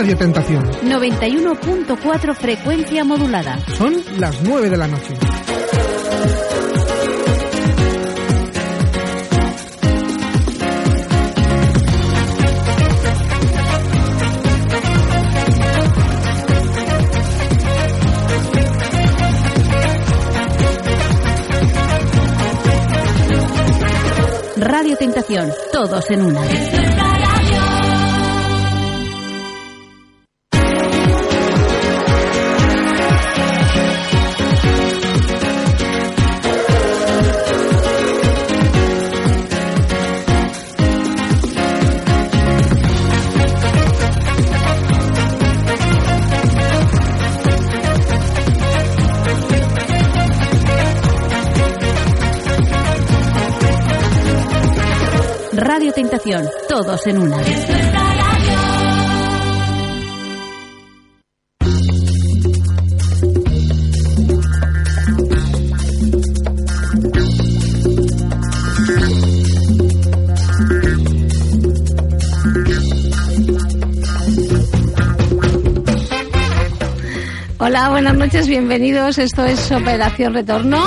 Radio Tentación. 91.4 frecuencia modulada. Son las 9 de la noche. Radio Tentación, todos en una. Todos en una. Hola, buenas noches, bienvenidos. Esto es Operación Retorno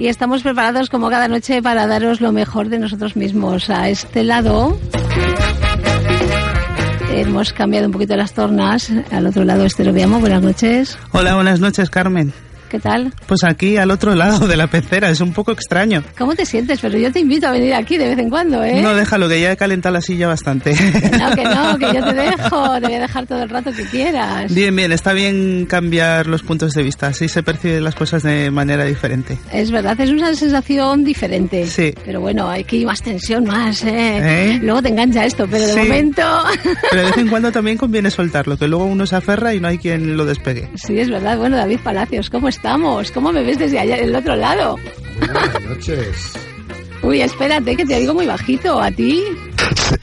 y estamos preparados como cada noche para daros lo mejor de nosotros mismos. A este lado hemos cambiado un poquito las tornas. Al otro lado este lo veamos. Buenas noches. Hola, buenas noches, Carmen. ¿Qué tal? Pues aquí al otro lado de la pecera, es un poco extraño. ¿Cómo te sientes? Pero yo te invito a venir aquí de vez en cuando, ¿eh? No, déjalo, que ya he calentado la silla bastante. No, que no, que yo te dejo, te voy a dejar todo el rato que quieras. Bien, bien, está bien cambiar los puntos de vista, así se perciben las cosas de manera diferente. Es verdad, es una sensación diferente. Sí. Pero bueno, hay que ir más tensión, más, ¿eh? ¿Eh? Luego te engancha esto, pero de Sí. momento... Pero de vez en cuando también conviene soltarlo, que luego uno se aferra y no hay quien lo despegue. Sí, es verdad. Bueno, David Palacios, ¿cómo estamos? ¿Cómo me ves desde allá, del otro lado? Buenas noches. Uy, espérate, que te oigo muy bajito. ¿A ti?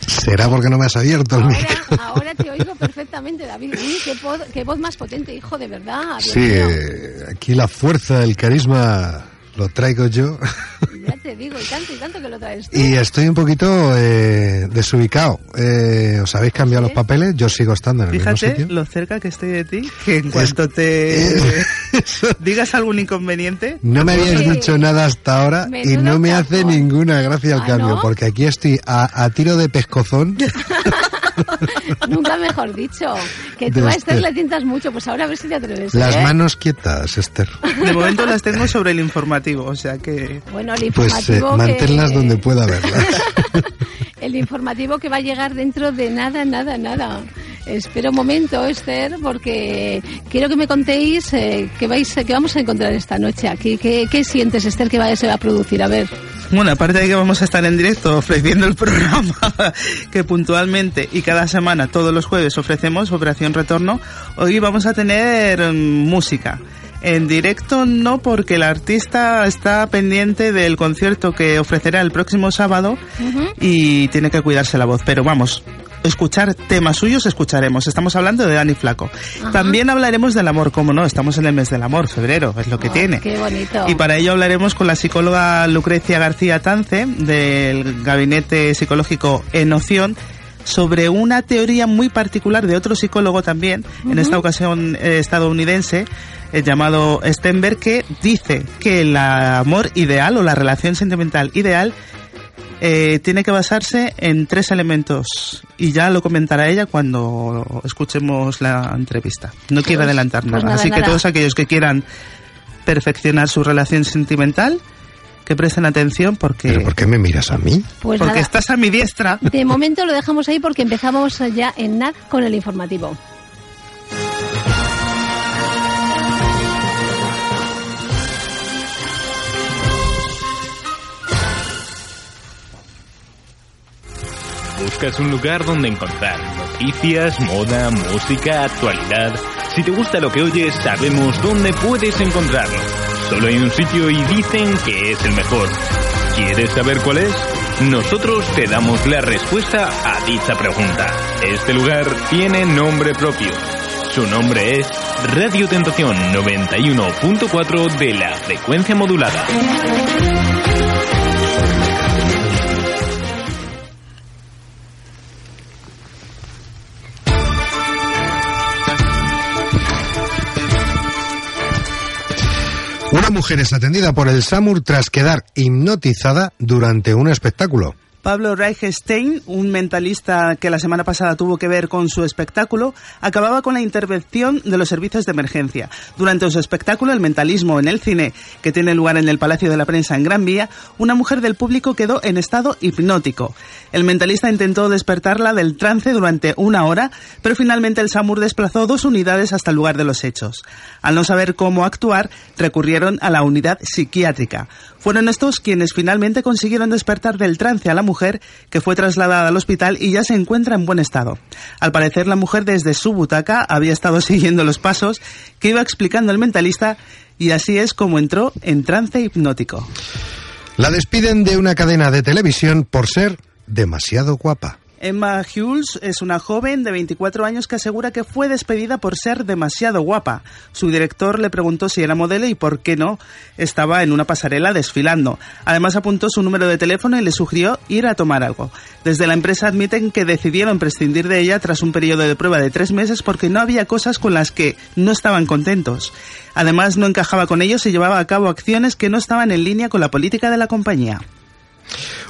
¿Será porque no me has abierto el Ahora, micro? ahora te oigo perfectamente, David. Uy, qué, qué voz más potente, hijo, de verdad. Sí, aquí la fuerza, el carisma lo traigo yo. Ya te digo, y tanto y tanto que lo traes tú. Y estoy un poquito eh, desubicado. Eh, ¿Os habéis cambiado los papeles? Yo sigo estando en el mismo Fíjate sitio. lo cerca que estoy de ti, que en cuanto te digas algún inconveniente, No me habíais Oye, dicho nada hasta ahora y no me hace ninguna gracia el ¿Ah, cambio, no? porque aquí estoy a, a tiro de pescozón. Nunca mejor dicho. Que tú De a Esther Esther. le tientas mucho, pues ahora a ver si te atreves. Las ¿eh? manos quietas, Esther. de momento las tengo sobre el informativo, o sea que... Bueno, el Pues eh, informativo que- manténlas donde pueda verlas. El informativo que va a llegar dentro de nada, nada, nada. Espera un momento, Esther, porque quiero que me contéis eh, qué, vais, qué vamos a encontrar esta noche aquí. ¿Qué, qué sientes, Esther, que va, se va a producir? A ver. Bueno, aparte de que vamos a estar en directo ofreciendo el programa que puntualmente y cada semana, todos los jueves, ofrecemos Operación Retorno, hoy vamos a tener mm, música. En directo no, porque el artista está pendiente del concierto que ofrecerá el próximo sábado y tiene que cuidarse la voz. Pero vamos, escuchar temas suyos escucharemos. Estamos hablando de Dani Flaco. También hablaremos del amor, como no, estamos en el mes del amor, febrero, es lo que Oh, tiene. Qué bonito. Y para ello hablaremos con la psicóloga Lucrecia García Tance del Gabinete Psicológico Enoción sobre una teoría muy particular de otro psicólogo también, en esta ocasión eh, estadounidense, eh, llamado Stenberg, que dice que el amor ideal o la relación sentimental ideal eh, tiene que basarse en tres elementos y ya lo comentará ella cuando escuchemos la entrevista. No quiero Pues- adelantar pues nada, nada, así que nada. todos aquellos que quieran perfeccionar su relación sentimental, que presten atención porque, ¿Pero por qué me miras a mí? Pues porque nada, estás a mi diestra. de momento lo dejamos ahí porque empezamos ya en NAC con el informativo. ¿Buscas un lugar donde encontrar noticias, moda, música, actualidad? Si te gusta lo que oyes, sabemos dónde puedes encontrarlo. Solo hay un sitio y dicen que es el mejor. ¿Quieres saber cuál es? Nosotros te damos la respuesta a dicha pregunta. Este lugar tiene nombre propio. Su nombre es Radio Tentación 91.4 de la frecuencia modulada. Mujer es atendida por el SAMUR tras quedar hipnotizada durante un espectáculo. Pablo Reichstein, un mentalista que la semana pasada tuvo que ver con su espectáculo, acababa con la intervención de los servicios de emergencia. Durante su espectáculo, El mentalismo en el cine, que tiene lugar en el Palacio de la Prensa en Gran Vía, una mujer del público quedó en estado hipnótico. El mentalista intentó despertarla del trance durante una hora, pero finalmente el SAMUR desplazó dos unidades hasta el lugar de los hechos. Al no saber cómo actuar, recurrieron a la unidad psiquiátrica. Fueron estos quienes finalmente consiguieron despertar del trance a la mujer, que fue trasladada al hospital y ya se encuentra en buen estado. Al parecer, la mujer desde su butaca había estado siguiendo los pasos que iba explicando el mentalista y así es como entró en trance hipnótico. La despiden de una cadena de televisión por ser demasiado guapa. Emma Hughes es una joven de 24 años que asegura que fue despedida por ser demasiado guapa. Su director le preguntó si era modelo y por qué no estaba en una pasarela desfilando. Además apuntó su número de teléfono y le sugirió ir a tomar algo. Desde la empresa admiten que decidieron prescindir de ella tras un periodo de prueba de tres meses porque no había cosas con las que no estaban contentos. Además no encajaba con ellos y llevaba a cabo acciones que no estaban en línea con la política de la compañía.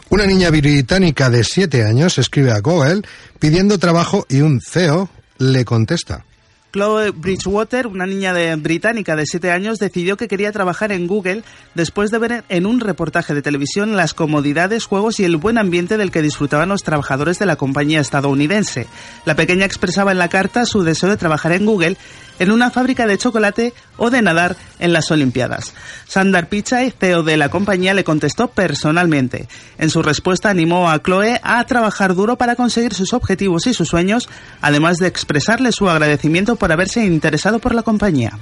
Una niña británica de 7 años escribe a Google pidiendo trabajo y un CEO le contesta. Chloe Bridgewater, una niña británica de 7 años, decidió que quería trabajar en Google después de ver en un reportaje de televisión las comodidades, juegos y el buen ambiente del que disfrutaban los trabajadores de la compañía estadounidense. La pequeña expresaba en la carta su deseo de trabajar en Google en una fábrica de chocolate o de nadar en las Olimpiadas. Sandar Pichai, CEO de la compañía, le contestó personalmente. En su respuesta animó a Chloe a trabajar duro para conseguir sus objetivos y sus sueños, además de expresarle su agradecimiento por haberse interesado por la compañía.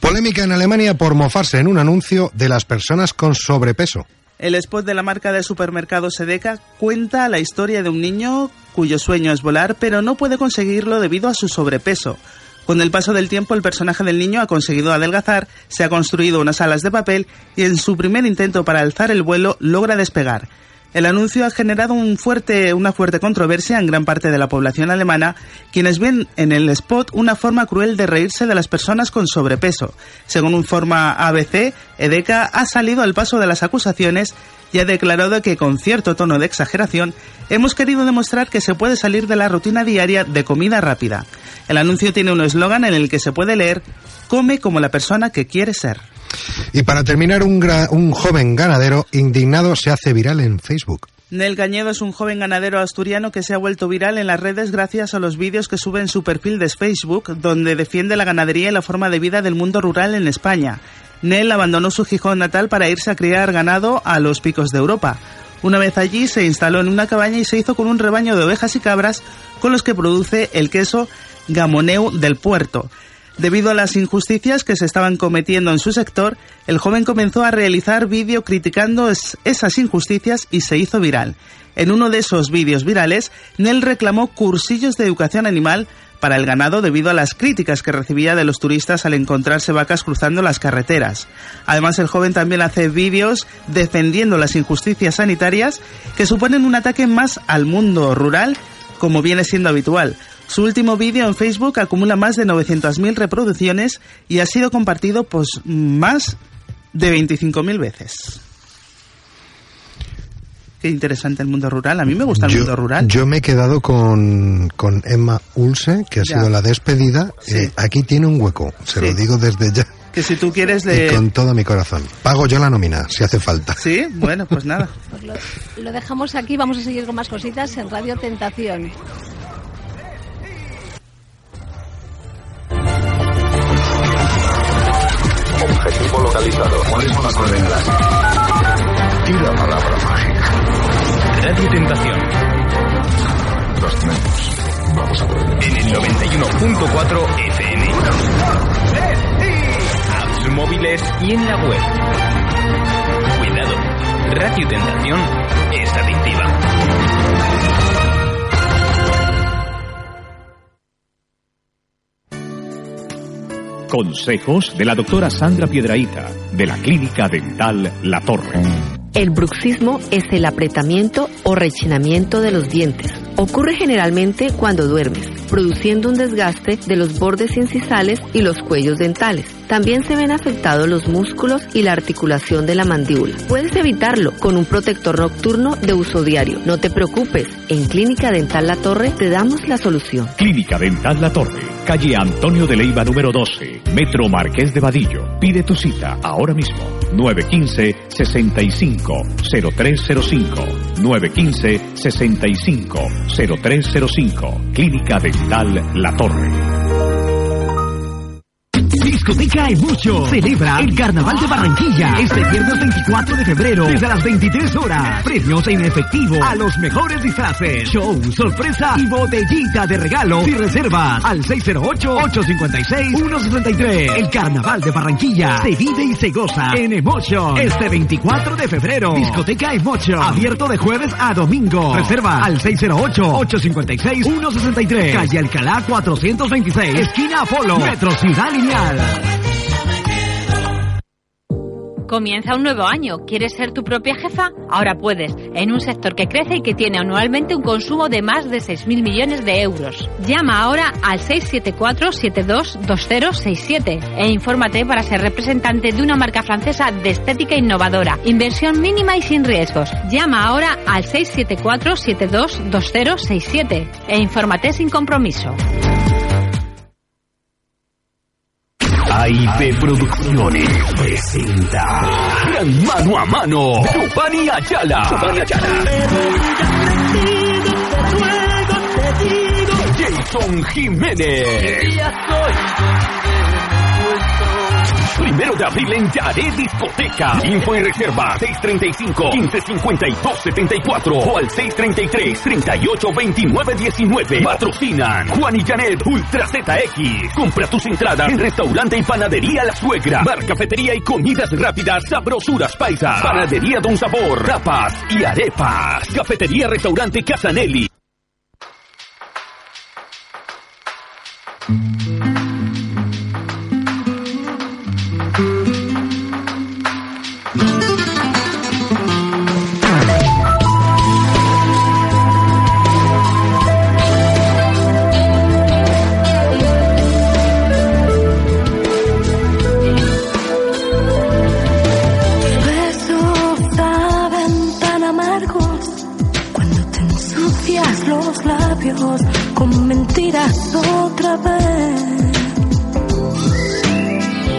Polémica en Alemania por mofarse en un anuncio de las personas con sobrepeso. El spot de la marca de supermercado Sedeca cuenta la historia de un niño cuyo sueño es volar, pero no puede conseguirlo debido a su sobrepeso. Con el paso del tiempo, el personaje del niño ha conseguido adelgazar, se ha construido unas alas de papel y en su primer intento para alzar el vuelo logra despegar. El anuncio ha generado una fuerte controversia en gran parte de la población alemana, quienes ven en el spot una forma cruel de reírse de las personas con sobrepeso. Según un forma ABC, Edeka ha salido al paso de las acusaciones y ha declarado que con cierto tono de exageración hemos querido demostrar que se puede salir de la rutina diaria de comida rápida. El anuncio tiene un eslogan en el que se puede leer Come como la persona que quiere ser. Y para terminar, un, un joven ganadero indignado se hace viral en Facebook. Nel Gañedo es un joven ganadero asturiano que se ha vuelto viral en las redes gracias a los vídeos que sube en su perfil de Facebook, donde defiende la ganadería y la forma de vida del mundo rural en España. Nel abandonó su Gijón natal para irse a criar ganado a los picos de Europa. Una vez allí se instaló en una cabaña y se hizo con un rebaño de ovejas y cabras con los que produce el queso Gamoneu del puerto. Debido a las injusticias que se estaban cometiendo en su sector, el joven comenzó a realizar vídeo criticando esas injusticias y se hizo viral. En uno de esos vídeos virales, Nel reclamó cursillos de educación animal para el ganado debido a las críticas que recibía de los turistas al encontrarse vacas cruzando las carreteras. Además, el joven también hace vídeos defendiendo las injusticias sanitarias que suponen un ataque más al mundo rural como viene siendo habitual. Su último vídeo en Facebook acumula más de 900.000 reproducciones y ha sido compartido pues, más de 25.000 veces. Qué interesante el mundo rural. A mí me gusta el mundo rural. Yo me he quedado con, con Emma Ulse, que ha sido la despedida. Eh, aquí tiene un hueco, se lo digo desde ya. Que si tú quieres le... Y con todo mi corazón. Pago yo la nómina, si hace falta. Sí, bueno, pues nada. Pues lo, lo dejamos aquí, vamos a seguir con más cositas en Radio Tentación. Objetivo localizado. ¿Cuáles son las coordenadas? Tira palabra mágica. Radio Tentación. Los tenemos. Vamos a por. En el 91.4 FM. Apps móviles y en la web. Cuidado. Radio Tentación es adictiva. Consejos de la doctora Sandra Piedraíta, de la Clínica Dental La Torre. El bruxismo es el apretamiento o rechinamiento de los dientes. Ocurre generalmente cuando duermes, produciendo un desgaste de los bordes incisales y los cuellos dentales. También se ven afectados los músculos y la articulación de la mandíbula. Puedes evitarlo con un protector nocturno de uso diario. No te preocupes, en Clínica Dental La Torre te damos la solución. Clínica Dental La Torre, calle Antonio de Leiva número 12, Metro Marqués de Vadillo. Pide tu cita ahora mismo. 915 65 0305 915 65 0305 Clínica Dental La Torre. Discoteca mucho. Celebra el Carnaval de Barranquilla este viernes 24 de febrero desde las 23 horas. Premios en efectivo a los mejores disfraces. Show, sorpresa y botellita de regalo. Y reservas al 608-856-163. El Carnaval de Barranquilla se vive y se goza en Emotion este 24 de febrero. Discoteca Emotion. Abierto de jueves a domingo. Reserva al 608-856-163. Calle Alcalá 426. Esquina Apolo. Metro Ciudad Lineal. Comienza un nuevo año. ¿Quieres ser tu propia jefa? Ahora puedes, en un sector que crece y que tiene anualmente un consumo de más de 6.000 millones de euros. Llama ahora al 674-722067 e infórmate para ser representante de una marca francesa de estética innovadora. Inversión mínima y sin riesgos. Llama ahora al 674-722067 e infórmate sin compromiso. AIP Producciones presenta Gran Mano a Mano Giovanni Ayala. Giovanni Ayala. Jason Jiménez Primero de abril en Yaré Discoteca. Info y reserva 635-1552-74 o al 633-3829-19. Patrocinan Juan y Janet Ultra ZX. Compra tus entradas en restaurante y panadería La Suegra. Bar, cafetería y comidas rápidas, sabrosuras paisas. Panadería Don Sabor, tapas y arepas. Cafetería, restaurante Casanelli. Con mentiras otra vez.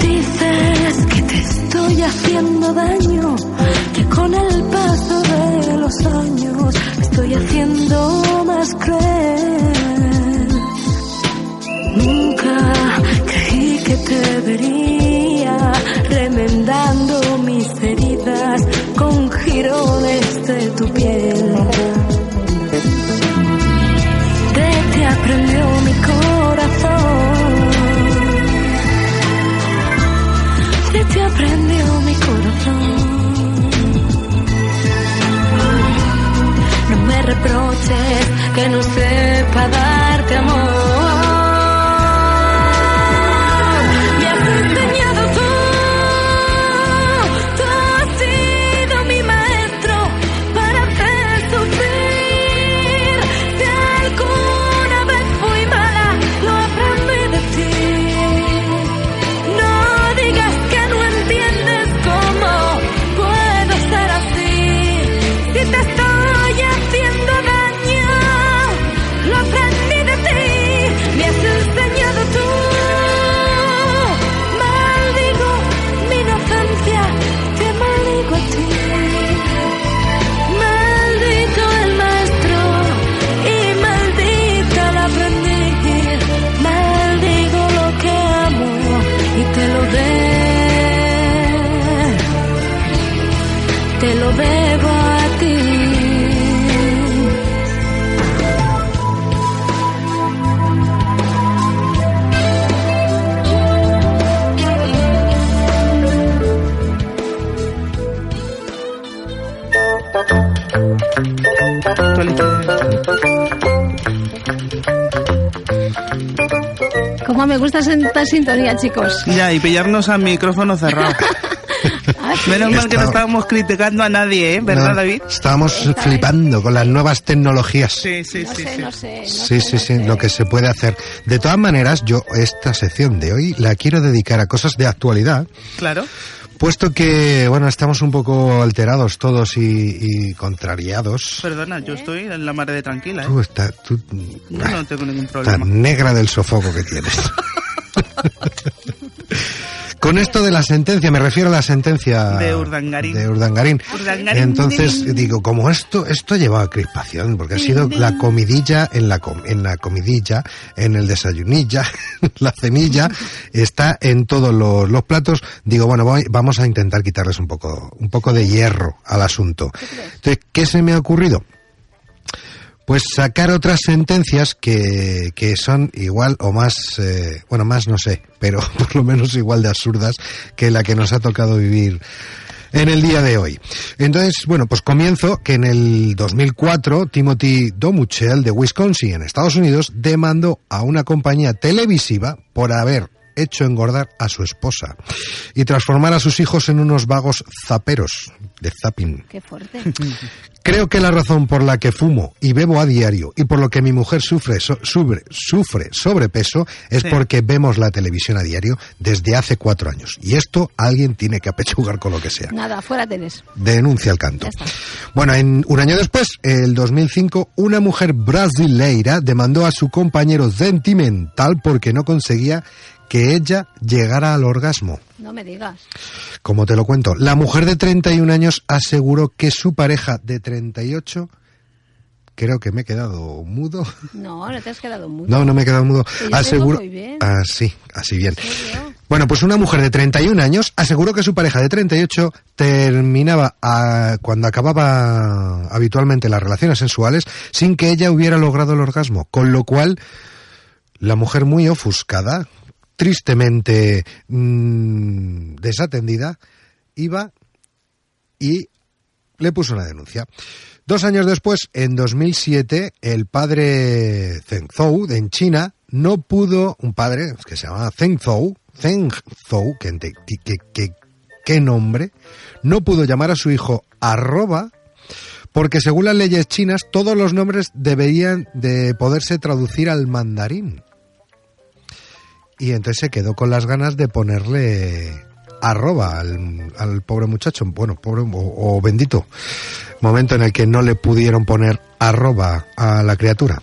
Dices que te estoy haciendo daño, que con el paso de los años me estoy haciendo más cruel. Nunca creí que te vería no sepa darte amor. Cómo me gusta esta sintonía, chicos. Ya, y pillarnos al micrófono cerrado. Ay, sí. Menos mal que no Está- estábamos criticando a nadie, ¿eh? ¿Verdad, No, David? Estábamos flipando con las nuevas tecnologías. Sí, sí, No sí. sé, sí. no sé. no Sí, sé, sí, no sí, sé. lo que se puede hacer. De todas maneras, yo esta sección de hoy la quiero dedicar a cosas de actualidad, Claro. Puesto que, bueno, estamos un poco alterados todos y, y contrariados. Perdona, yo estoy en la mar de tranquila, ¿eh? Tú estás, tú, Yo no tengo ningún tan problema. negra del sofoco que tienes. Con esto de la sentencia, me refiero a la sentencia De Urdangarín. de Urdangarín. Urdangarín, Entonces din. digo, como esto esto lleva a crispación, porque ha sido la comidilla en la com- en la comidilla, en el desayunilla, la cenilla, está en todos los, los platos. Digo, bueno, voy- vamos a intentar quitarles un poco un poco de hierro al asunto. Entonces, ¿qué se me ha ocurrido? Pues sacar otras sentencias que, que son igual o más, eh, bueno, más no sé, pero por lo menos igual de absurdas que la que nos ha tocado vivir en el día de hoy. Entonces, bueno, pues comienzo que en el 2004 Timothy Domuchel de Wisconsin, en Estados Unidos, demandó a una compañía televisiva por haber hecho engordar a su esposa y transformar a sus hijos en unos vagos zaperos de zapping. Qué fuerte. Creo que la razón por la que fumo y bebo a diario y por lo que mi mujer sufre, so- sufre, sufre sobrepeso es Sí. porque vemos la televisión a diario desde hace cuatro años. Y esto alguien tiene que apechugar con lo que sea. Nada, fuera tenés. Denuncia el canto. Bueno, en, un año después, el 2005, una mujer brasileira demandó a su compañero sentimental porque no conseguía que ella llegara al orgasmo. No me digas. Como te lo cuento, la mujer de 31 años aseguró que su pareja de 38, creo que me he quedado mudo. No, no te has quedado mucho. No, no me he quedado mudo. Yo muy bien. Así, así bien. Bueno, pues una mujer de 31 años aseguró que su pareja de 38 terminaba a- cuando acababa habitualmente las relaciones sensuales sin que ella hubiera logrado el orgasmo, con lo cual la mujer muy ofuscada, tristemente mm, desatendida, iba y le puso una denuncia. Dos años después, en 2007, el padre Zheng Zhou, en China, no pudo, un padre que se llamaba Zheng Zhou, que, nombre, no pudo llamar a su hijo arroba, porque según las leyes chinas, todos los nombres deberían de poderse traducir al mandarín. Y entonces se quedó con las ganas de ponerle arroba al, al pobre muchacho, bueno, pobre o, o bendito, momento en el que no le pudieron poner arroba a la criatura.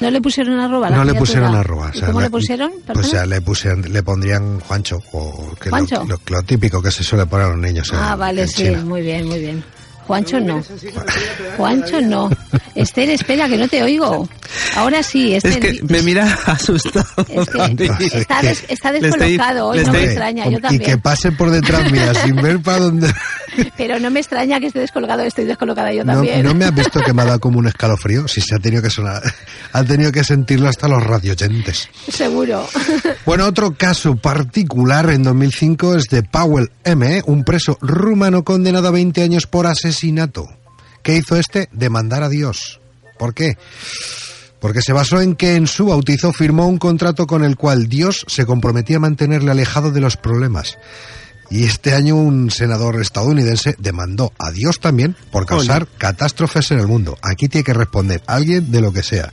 ¿No le pusieron arroba? a la no le pusieron arroba. ¿Y ¿Cómo le pusieron? Pues Perdona. ya le pusieron, le pondrían Juancho, o que lo- ¿Juancho? Lo, lo típico que se suele poner a los niños. en- ah, vale, en sí, China. muy bien, muy bien. Juancho no. Juancho no. Esther, espera, que no te oigo. Ahora sí, Es Esther. que me mira asustado. Es que está, des- está descolocado hoy, no me extraña, yo y que también. pase por detrás mía sin ver para dónde. Pero no me extraña que esté descolocado, estoy descolocada yo No, también. no me has visto que me ha dado como un escalofrío. Si se ha tenido que sonar, ha tenido que sentirlo hasta los radioyentes. Seguro. Bueno, otro caso particular en 2005 es de Powell M., un preso rumano condenado a 20 años por asesinato. ¿Qué hizo este? Demandar a Dios. ¿Por qué? Porque se basó en que en su bautizo firmó un contrato con el cual Dios se comprometía a mantenerle alejado de los problemas. Y este año un senador estadounidense demandó a Dios también por causar catástrofes en el mundo. Aquí tiene que responder alguien de lo que sea.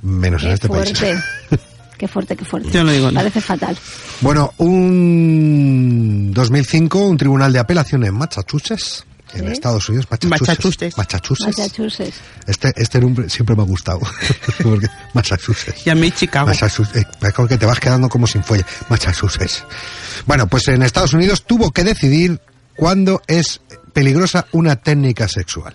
Menos en este país. fuerte. Qué fuerte, qué fuerte. Yo no digo. Parece fatal. Bueno, un 2005, un tribunal de apelación en Massachusetts, en ¿Sí? Estados Unidos, Massachusetts. Massachusetts. Massachusetts. Massachusetts. Este, este nombre siempre me ha gustado. Porque Massachusetts. Y a mí Chicago. Massachusetts. Eh, que te vas quedando como sin fuelle. Massachusetts. Bueno, pues en Estados Unidos tuvo que decidir cuándo es peligrosa una técnica sexual.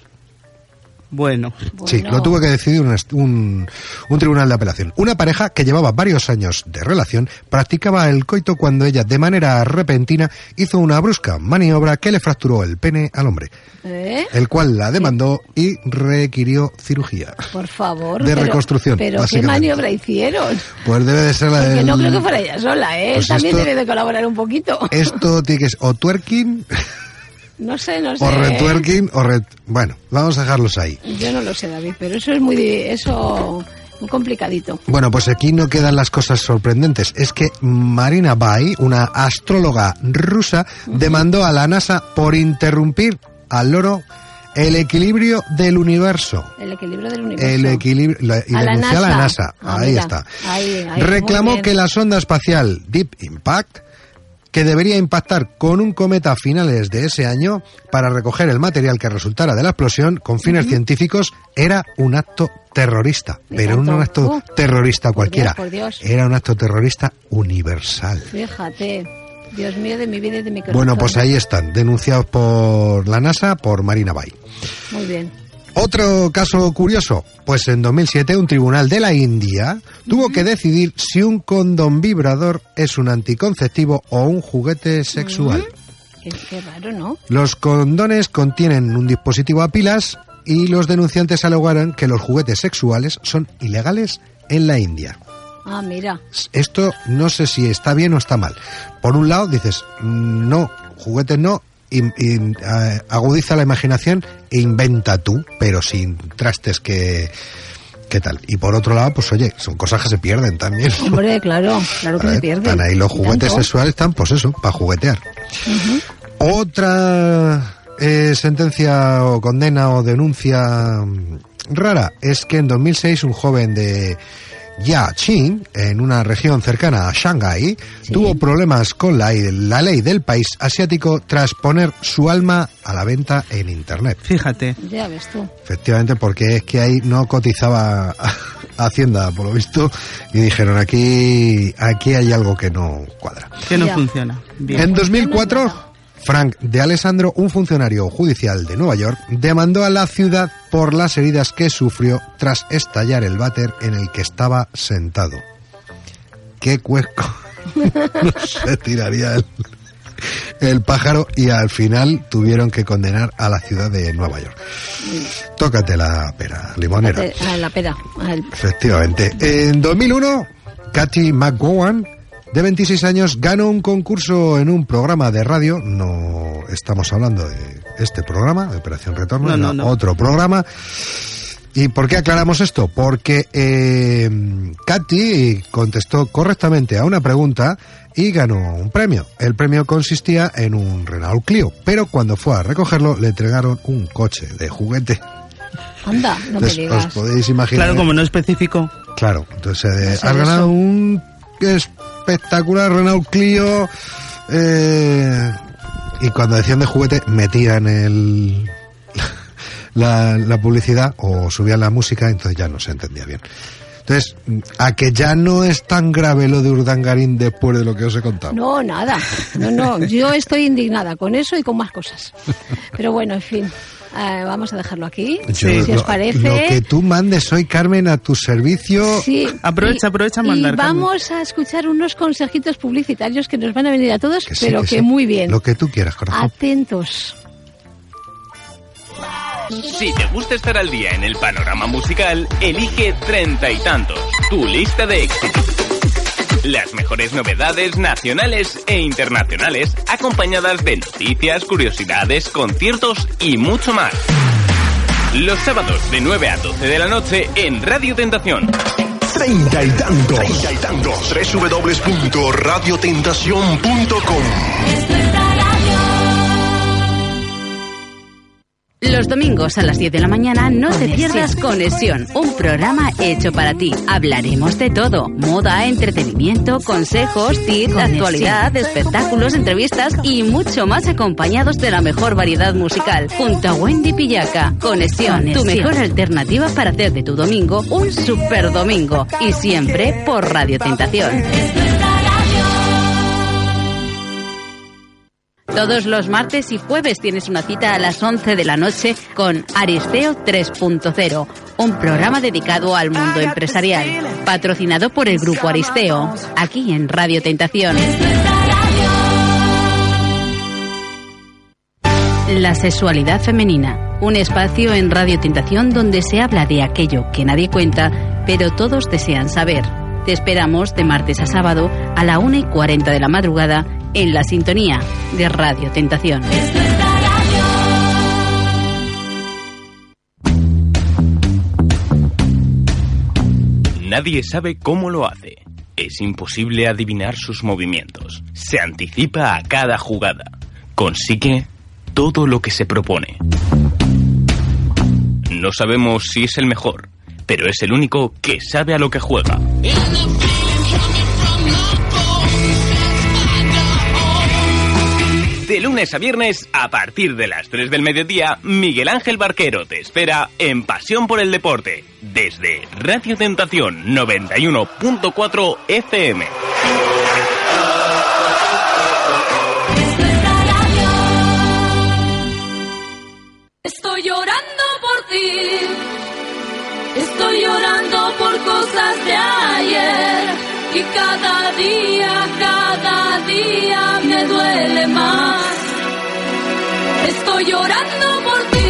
Bueno. Sí, lo tuvo que decidir un, est- un, un tribunal de apelación. Una pareja que llevaba varios años de relación practicaba el coito cuando ella, de manera repentina, hizo una brusca maniobra que le fracturó el pene al hombre, ¿Eh? el cual la demandó y requirió cirugía. Por favor. De pero- reconstrucción, Pero qué maniobra hicieron. Pues debe de ser la Porque del... no creo que fuera ella sola, ¿eh? Pues También esto- debe de colaborar un poquito. Esto tiene que ser o twerking, No sé, no sé. o ¿eh? retwerking, o ret... Bueno, vamos a dejarlos ahí. Yo no lo sé, David, pero eso es muy... Eso muy complicadito. Bueno, pues aquí no quedan las cosas sorprendentes. Es que Marina Bai, una astróloga rusa, demandó a la NASA por interrumpir al loro el equilibrio del universo. El equilibrio del universo. El equilibrio la- y A la denunció a la NASA. Ah, Ahí mira. está. Ahí, ahí, Reclamó que la sonda espacial Deep Impact, que debería impactar con un cometa a finales de ese año para recoger el material que resultara de la explosión con fines científicos, era un acto terrorista. Pero no un acto Uh, terrorista por cualquiera. Dios, por Dios. Era un acto terrorista universal. Fíjate. Dios mío, de mi vida y de mi corazón. Bueno, pues ahí están, denunciados por la NASA por Marina Bay. Muy bien. Otro caso curioso, pues en 2007 un tribunal de la India tuvo que decidir si un condón vibrador es un anticonceptivo o un juguete sexual. Qué, raro, ¿no? Los condones contienen un dispositivo a pilas y los denunciantes alegaron que los juguetes sexuales son ilegales en la India. Ah, mira. Esto no sé si está bien o está mal. Por un lado dices, mm, no, juguetes no, y, y, eh, agudiza la imaginación e inventa tú, pero sin trastes que... ¿Qué tal? Y por otro lado, pues oye, son cosas que se pierden también. Hombre, claro, claro que se ver, pierde. Están ahí los juguetes tanto. sexuales, están pues eso, para juguetear. Otra eh, sentencia o condena o denuncia mm, rara es que en 2006 un joven de Yaqing, en una región cercana a Shanghái, tuvo problemas con la, la ley del país asiático tras poner su alma a la venta en Internet. Fíjate. Ya ves tú. Efectivamente, porque es que ahí no cotizaba Hacienda, por lo visto, y dijeron aquí, aquí hay algo que no cuadra. Que no Ya. funciona. Bien. En 2004, Frank de Alessandro, un funcionario judicial de Nueva York, demandó a la ciudad por las heridas que sufrió tras estallar el váter en el que estaba sentado. ¿Qué cuesco? no se tiraría el, el pájaro y al final tuvieron que condenar a la ciudad de Nueva York. Tócate la pera, limonera. Ah, la pera. Efectivamente. En 2001, Katy McGowan, de 26 años, ganó un concurso en un programa de radio. No estamos hablando de este programa, de Operación Retorno, No, no, otro programa. ¿Y por qué aclaramos esto? Porque eh, Katy contestó correctamente a una pregunta y ganó un premio. El premio consistía en un Renault Clio, pero cuando fue a recogerlo le entregaron un coche de juguete. Anda, no me Entonces, digas. os podéis imaginar. Claro, como no especificó. Claro, entonces eh, No sé has ganado un espectacular Renault Clio eh, y cuando decían de juguete metían el la, la publicidad o subían la música, entonces ya no se entendía bien. Entonces, a que ya no es tan grave lo de Urdangarín después de lo que os he contado. No, nada. No, no. Yo estoy indignada con eso y con más cosas. Pero bueno, en fin. Eh, vamos a dejarlo aquí. Yo- si os lo- parece. Lo que tú mandes hoy, Carmen, a tu servicio. Sí. Aprovecha, Y- aprovecha a mandar, Y Carmen. vamos a escuchar unos consejitos publicitarios que nos van a venir a todos, Que sí, pero que que, sí. muy bien. Lo que tú quieras, corazón. Atentos. Si te gusta estar al día en el panorama musical, elige Treinta y Tantos, tu lista de éxitos. Las mejores novedades nacionales e internacionales, acompañadas de noticias, curiosidades, conciertos y mucho más. Los sábados de 9 a 12 de la noche en Radio Tentación. Treinta y tantos. Treinta y tantos. www.radiotentacion.com Los domingos a las 10 de la mañana no te pierdas Conexión, un programa hecho para ti. Hablaremos de todo, moda, entretenimiento, consejos, tips, actualidad, espectáculos, entrevistas y mucho más acompañados de la mejor variedad musical. Junto a Wendy Pillaca, Conexión, tu mejor alternativa para hacer de tu domingo un super domingo. Y siempre por Radio Tentación. Todos los martes y jueves tienes una cita a las 11 de la noche con Aristeo 3.0, un programa dedicado al mundo empresarial, patrocinado por el Grupo Aristeo, aquí en Radio Tentación. La sexualidad femenina, un espacio en Radio Tentación donde se habla de aquello que nadie cuenta, pero todos desean saber. Te esperamos de martes a sábado a la 1 y 40 de la madrugada en la sintonía de Radio Tentación. nadie sabe cómo lo hace. Es imposible adivinar sus movimientos. Se anticipa a cada jugada. Consigue todo lo que se propone. No sabemos si es el mejor, pero es el único que sabe a lo que juega. De lunes a viernes, a partir de las 3 del mediodía, Miguel Ángel Barquero te espera en Pasión por el Deporte, desde Radio Tentación 91.4 FM. Estoy llorando por ti. Estoy llorando por cosas de ayer. Y cada día, cada día me duele más. Estoy llorando por ti.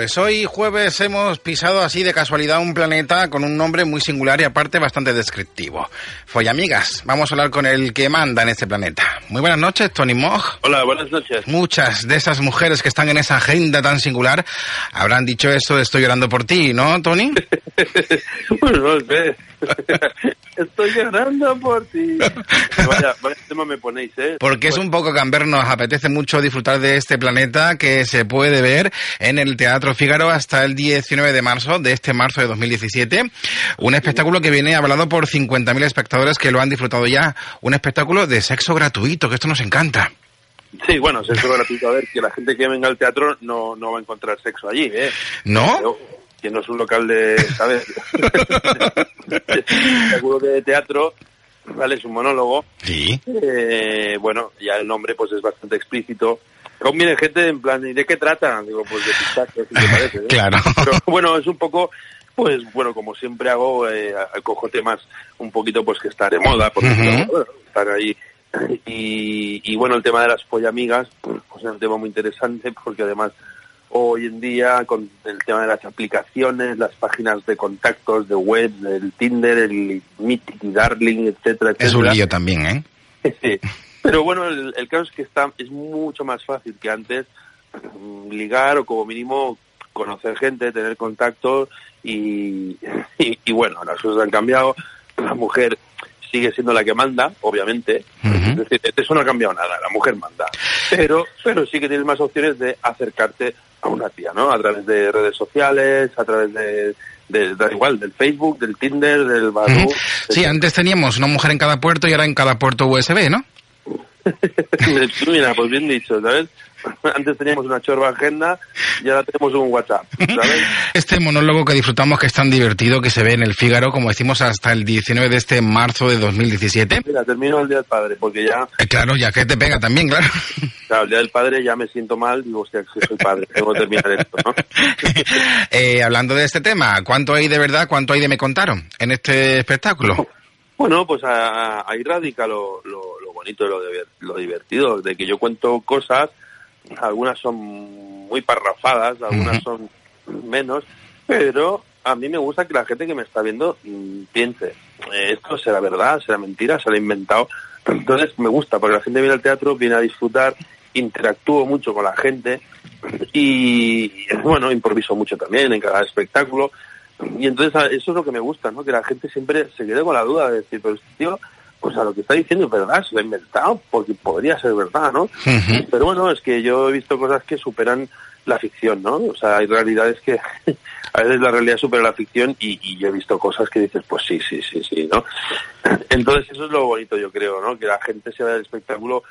Pues hoy jueves hemos pisado así de casualidad un planeta con un nombre muy singular y aparte bastante descriptivo. Follamigas, vamos a hablar con el que manda en este planeta. Muy buenas noches, Tony Mog. Hola, buenas noches. Muchas de esas mujeres que están en esa agenda tan singular habrán dicho eso estoy llorando por ti, ¿no, Tony? bueno, no sé. Estoy llorando por ti. Vaya, vaya tema me ponéis, ¿eh? Porque es un poco camber, nos apetece mucho disfrutar de este planeta que se puede ver en el Teatro Fígaro hasta el 19 de marzo, de este marzo de 2017. Un espectáculo que viene hablado por 50.000 espectadores que lo han disfrutado ya. Un espectáculo de sexo gratuito, que esto nos encanta. Sí, bueno, sexo gratuito. A ver, que la gente que venga al teatro no, no va a encontrar sexo allí, ¿eh? ¿No? Pero, que no es un local de, ¿sabes? espectáculo de teatro, ¿vale? Es un monólogo. Sí. Eh, bueno, ya el nombre pues es bastante explícito. Aún viene gente en plan, ¿y de qué trata? Digo, pues de pistachos, si te parece. ¿eh? Claro. Pero bueno, es un poco, pues bueno, como siempre hago, eh, cojo temas un poquito pues que están de moda, por ejemplo, Ujú. bueno, están ahí. Y, y bueno, el tema de las follamigas, pues es un tema muy interesante porque además hoy en día con el tema de las aplicaciones, las páginas de contactos de web, el Tinder, el y Darling, etcétera, etcétera. Es un lío también, ¿eh? Sí. Pero bueno, el, el caso es que está, es mucho más fácil que antes mm, ligar o como mínimo conocer gente, tener contacto y, y, y bueno, las cosas han cambiado. La mujer sigue siendo la que manda, obviamente. Es decir, eso no ha cambiado nada, la mujer manda. Pero, pero sí que tienes más opciones de acercarte a una tía, ¿no? A través de redes sociales, a través de, de- da igual, del Facebook, del Tinder, del Badoo. Sí, antes teníamos una mujer en cada puerto y ahora en cada puerto USB, ¿no? Mira, pues bien dicho, ¿sabes? Antes teníamos una chorba agenda y ahora tenemos un WhatsApp, ¿sabes? Este monólogo que disfrutamos que es tan divertido que se ve en el Fígaro, como decimos, hasta el 19 de este marzo de 2017. Mira, termino el Día del Padre, porque ya, Eh, claro, ya que te pega también, claro. claro, el Día del Padre ya me siento mal, digo, hostia, que soy padre, tengo que terminar esto, ¿no? Eh, hablando de este tema, ¿cuánto hay de verdad, cuánto hay de me contaron en este espectáculo? Bueno, pues a- ahí radica lo, lo bonito, lo, de- lo divertido, de que yo cuento cosas, algunas son muy parrafadas, algunas son menos, pero a mí me gusta que la gente que me está viendo mm, piense, esto será verdad, será mentira, será inventado. Entonces me gusta, porque la gente viene al teatro, viene a disfrutar, interactúo mucho con la gente y, bueno, improviso mucho también en cada espectáculo. Y entonces eso es lo que me gusta, ¿no? Que la gente siempre se quede con la duda de decir, pero este tío, pues a lo que está diciendo es verdad, se lo ha inventado, porque podría ser verdad, ¿no? Pero bueno, es que yo he visto cosas que superan la ficción, ¿no? O sea, hay realidades que a veces la realidad supera la ficción y, y yo he visto cosas que dices, pues sí, sí, sí, sí, ¿no? Entonces eso es lo bonito, yo creo, ¿no? Que la gente se vea el espectáculo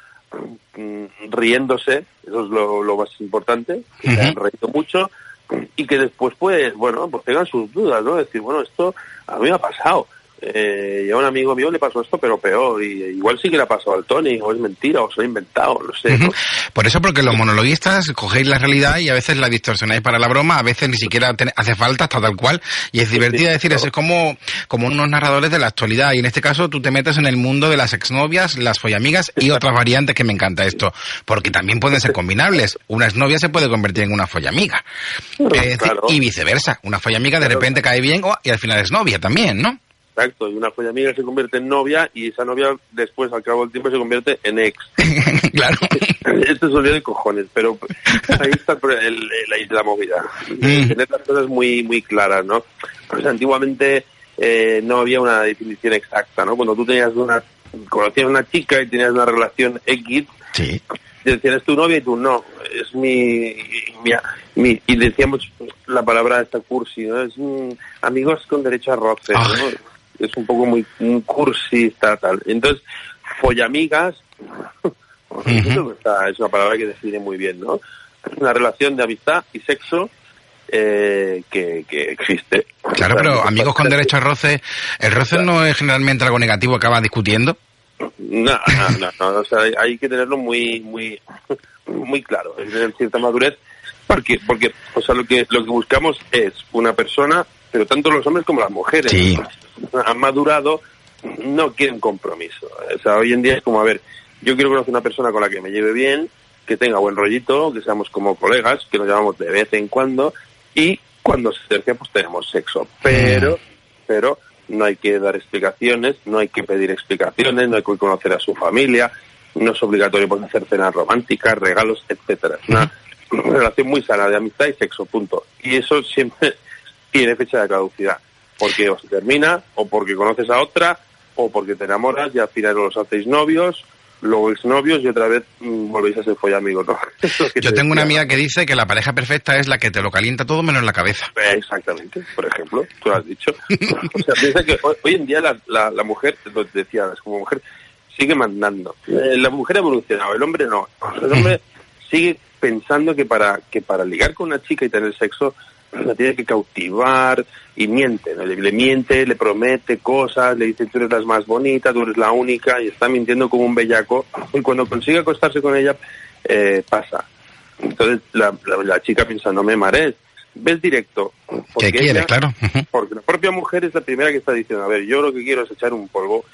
mm, riéndose, eso es lo, lo más importante, que se han reído mucho y que después, pues, bueno, pues tengan sus dudas, ¿no? Decir, bueno, esto a mí me ha pasado. Eh, y a un amigo mío le pasó esto, pero peor. Y igual sí que le ha pasado al Tony, o es mentira, o se lo ha inventado, no sé. ¿no? Por eso, porque los monologuistas cogéis la realidad y a veces la distorsionáis para la broma, a veces ni siquiera hace falta, está tal cual. Y es divertido decir, eso es como, como unos narradores de la actualidad. Y en este caso tú te metes en el mundo de las exnovias, las follamigas y otras variantes que me encanta esto. Porque también pueden ser combinables. Una exnovia se puede convertir en una follamiga. Es decir, Y viceversa. Una follamiga de repente cae bien oh, y al final es novia también, ¿no? Exacto. Y una folla amiga se convierte en novia y esa novia después, al cabo del tiempo, se convierte en ex. claro. Esto es un lío de cojones, pero ahí está el, el- la, movida. Tener las cosas muy, muy claras, ¿no? Pues antiguamente eh, no había una definición exacta, ¿no? Cuando tú tenías una, conocías a una chica y tenías una relación X, Sí. decían es tu novia y tú no, es mi, mi, mi- y decíamos la palabra esta cursi, ¿no? Es mm, amigos con derecho a roce, ¿no? Es un poco muy un cursista tal. Entonces, follamigas, está- es una palabra que define muy bien, ¿no? Es una relación de amistad y sexo eh, que, que existe. Claro, pero amigos con derecho a roce, el roce no es generalmente algo negativo, acaba discutiendo. No, no, no, no, o sea, hay, que tenerlo muy, muy, muy claro, tener cierta madurez, porque, porque, o sea, lo que, lo que buscamos es una persona, pero tanto los hombres como las mujeres han madurado, no quieren compromiso. O sea, hoy en día es como, a ver, yo quiero conocer una persona con la que me lleve bien, que tenga buen rollito, que seamos como colegas, que nos llamamos de vez en cuando, y cuando se tercia, pues tenemos sexo. Pero, pero no hay que dar explicaciones, no hay que pedir explicaciones, no hay que conocer a su familia, no es obligatorio pues, hacer cenas románticas, regalos, etcétera. Es una relación muy sana de amistad y sexo, punto. Y eso siempre tiene fecha de caducidad, porque o se termina, o porque conoces a otra, o porque te enamoras y al final os hacéis novios, luego exnovios y otra vez mm, volvéis a ser follamigos, ¿no? Es Yo te tengo una decía, amiga que dice que la pareja perfecta es la que te lo calienta todo menos la cabeza. Exactamente, por ejemplo, tú lo has dicho. O sea, piensa que hoy, hoy en día la, la, la mujer, lo que decías, como mujer, sigue mandando. Eh, la mujer ha evolucionado, el hombre no. El hombre sigue pensando que para que para ligar con una chica y tener sexo la tiene que cautivar y miente, ¿no? le, le miente, le promete cosas, le dice tú eres la más bonita, tú eres la única y está mintiendo como un bellaco y cuando consigue acostarse con ella eh, pasa. Entonces la, la, la chica piensa no me marees, ves directo. ¿Qué quieres? ella- Claro. porque la propia mujer es la primera que está diciendo, a ver, yo lo que quiero es echar un polvo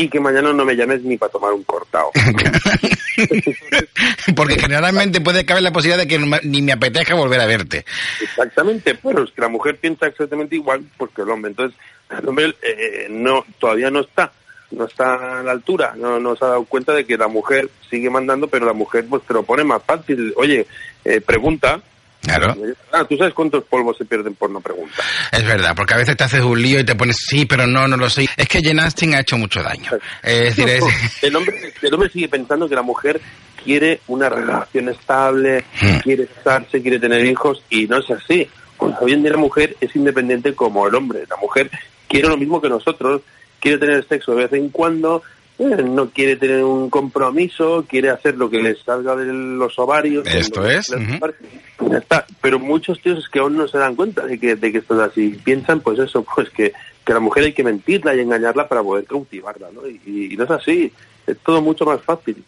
y que mañana no me llames ni para tomar un cortado. Porque generalmente puede caber la posibilidad de que ni me apetezca volver a verte. Exactamente, pero es que la mujer piensa exactamente igual porque el hombre. Entonces, el hombre eh, no, todavía no está, no está a la altura, no, no se ha dado cuenta de que la mujer sigue mandando, pero la mujer pues te lo pone más fácil. Oye, eh, pregunta. Claro. Ah, ¿tú sabes cuántos polvos se pierden por no preguntar? Es verdad, porque a veces te haces un lío y te pones sí, pero no, no lo sé. Es que Jen Austen ha hecho mucho daño. Es decir, es- el, hombre, el hombre sigue pensando que la mujer quiere una relación estable, quiere casarse, quiere tener hijos, y no es así. Pues hoy en día la mujer es independiente como el hombre. La mujer quiere lo mismo que nosotros, quiere tener sexo de vez en cuando, eh, no quiere tener un compromiso, quiere hacer lo que le salga de los ovarios. Esto es. Ya está. Pero muchos tíos es que aún no se dan cuenta de que, de que esto es así. Piensan, pues eso, pues que, que a la mujer hay que mentirla y engañarla para poder cautivarla, ¿no? Y, y no es así. Es todo mucho más fácil.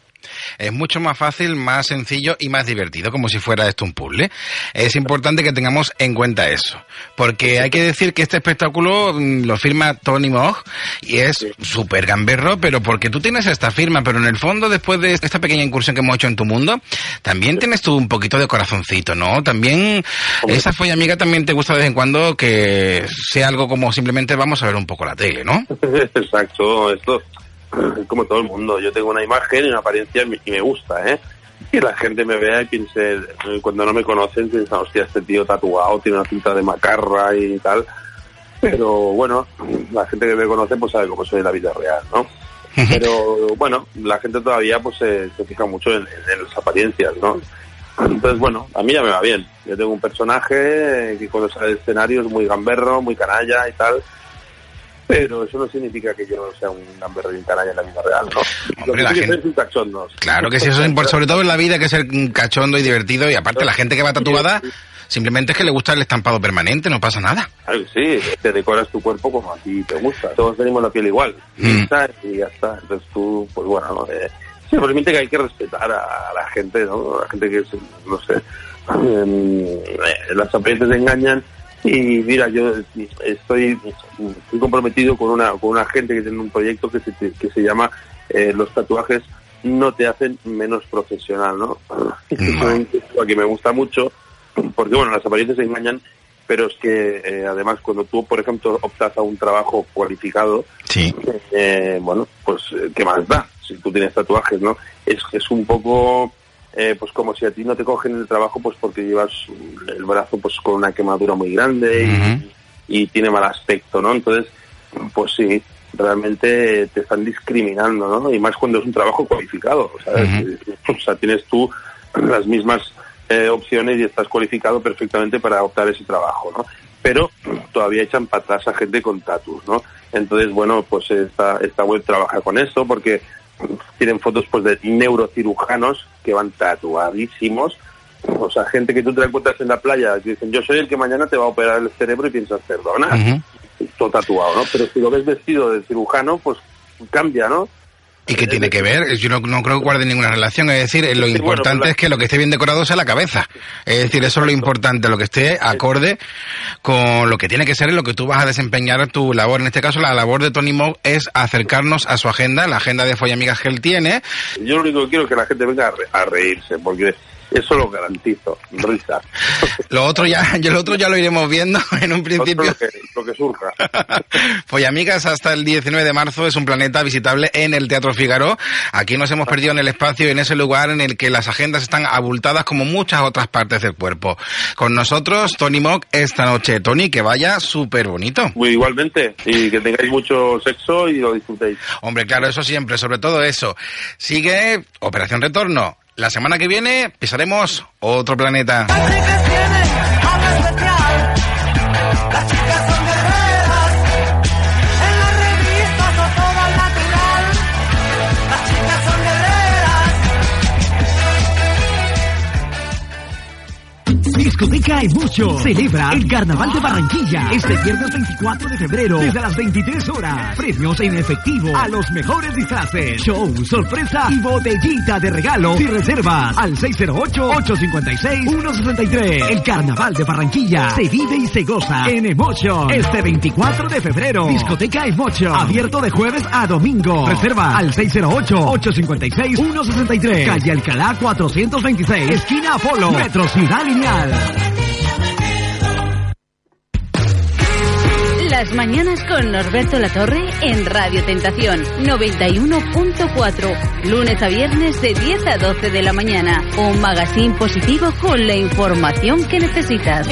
Es mucho más fácil, más sencillo y más divertido, como si fuera esto un puzzle. Es importante que tengamos en cuenta eso, porque hay que decir que este espectáculo mm, lo firma Tony Mogg y es súper gamberro, pero porque tú tienes esta firma, pero en el fondo, después de esta pequeña incursión que hemos hecho en tu mundo, también tienes tú un poquito de corazoncito, ¿no? También esa folla amiga también te gusta de vez en cuando que sea algo como simplemente vamos a ver un poco la tele, ¿no? Exacto, esto es como todo el mundo. Yo tengo una imagen y una apariencia y me gusta, ¿eh? Y la gente me vea y piense, eh, cuando no me conocen, piensan, hostia, este tío tatuado, tiene una cinta de macarra y tal. Pero bueno, la gente que me conoce pues sabe cómo soy en la vida real, ¿no? Pero bueno, la gente todavía pues se, se fija mucho en, en las apariencias, ¿no? Entonces, bueno, a mí ya me va bien. Yo tengo un personaje que cuando sale del escenario es muy gamberro, muy canalla y tal. Pero eso no significa que yo sea un un canalla en la vida real, ¿no? Lo que que soy es. Claro que sí, eso es importante, sobre todo en la vida, que ser mm, cachondo y divertido. Y aparte, la gente que va tatuada, simplemente es que le gusta el estampado permanente, no pasa nada. Claro sí, te decoras tu cuerpo como a ti te gusta. Todos tenemos la piel igual. Mm. Y ya está. Entonces tú, pues bueno, ¿no? Eh, simplemente que hay que respetar a, la gente, ¿no? A la gente que, es, no sé, em, eh, las apariencias engañan. Y mira, yo estoy, estoy comprometido con una, con una gente que tiene un proyecto que se, que se llama eh, Los tatuajes no te hacen menos profesional, ¿no? Que me gusta mucho porque, bueno, las apariencias engañan pero es que eh, además cuando tú, por ejemplo, optas a un trabajo cualificado, Sí. eh, bueno, pues eh, ¿qué más da? Si tú tienes tatuajes, ¿no? Es, es un poco, eh, pues como si a ti no te cogen el trabajo, pues porque llevas el brazo pues con una quemadura muy grande y, y tiene mal aspecto, ¿no? Entonces, pues sí, realmente te están discriminando, ¿no? Y más cuando es un trabajo cualificado, o sea, o sea tienes tú las mismas eh, opciones y estás cualificado perfectamente para optar ese trabajo, ¿no? Pero todavía echan para atrás a gente con tatus, ¿no? Entonces, bueno, pues esta, esta web trabaja con esto porque tienen fotos pues de neurocirujanos que van tatuadísimos, o sea, gente que tú te encuentras en la playa que dicen, yo soy el que mañana te va a operar el cerebro y piensas, perdona, todo tatuado, ¿no? Pero si lo ves vestido de cirujano, pues cambia, ¿no? ¿Y qué tiene que ver? Yo no, no creo que guarde ninguna relación. Es decir, eh, lo importante la- es que lo que esté bien decorado sea la cabeza. Es decir, eso es lo importante, lo que esté acorde con lo que tiene que ser y lo que tú vas a desempeñar tu labor. En este caso, la labor de Tony Moe es acercarnos a su agenda, la agenda de Follamigas que él tiene. Yo lo único que quiero es que la gente venga a, re- a reírse, porque eso lo garantizo, risa. Lo otro ya, yo lo otro ya lo iremos viendo en un principio. Lo que, lo que surja. Follamigas hasta el 19 de marzo es un planeta visitable en el Teatro Figaro. Aquí nos hemos perdido en el espacio y en ese lugar en el que las agendas están abultadas como muchas otras partes del cuerpo. Con nosotros, Tony Mock, esta noche. Tony, que vaya súper bonito. Muy igualmente, y que tengáis mucho sexo y lo disfrutéis. Hombre, claro, eso siempre, sobre todo eso. Sigue Operación Retorno. La semana que viene pisaremos otro planeta. Discoteca hay mucho. Celebra el Carnaval de Barranquilla este viernes 24 de febrero desde las 23 horas. Premios en efectivo a los mejores disfraces. Show, sorpresa y botellita de regalo. Si reservas al 608-856-163. El Carnaval de Barranquilla se vive y se goza en Emotion este 24 de febrero. Discoteca Emotion. Abierto de jueves a domingo. Reserva al 608-856-163. Calle Alcalá 426. Esquina Apolo. Metro Ciudad Lineal. Las mañanas con Norberto Latorre en Radio Tentación 91.4. Lunes a viernes de 10 a 12 de la mañana. Un magazine positivo con la información que necesitas.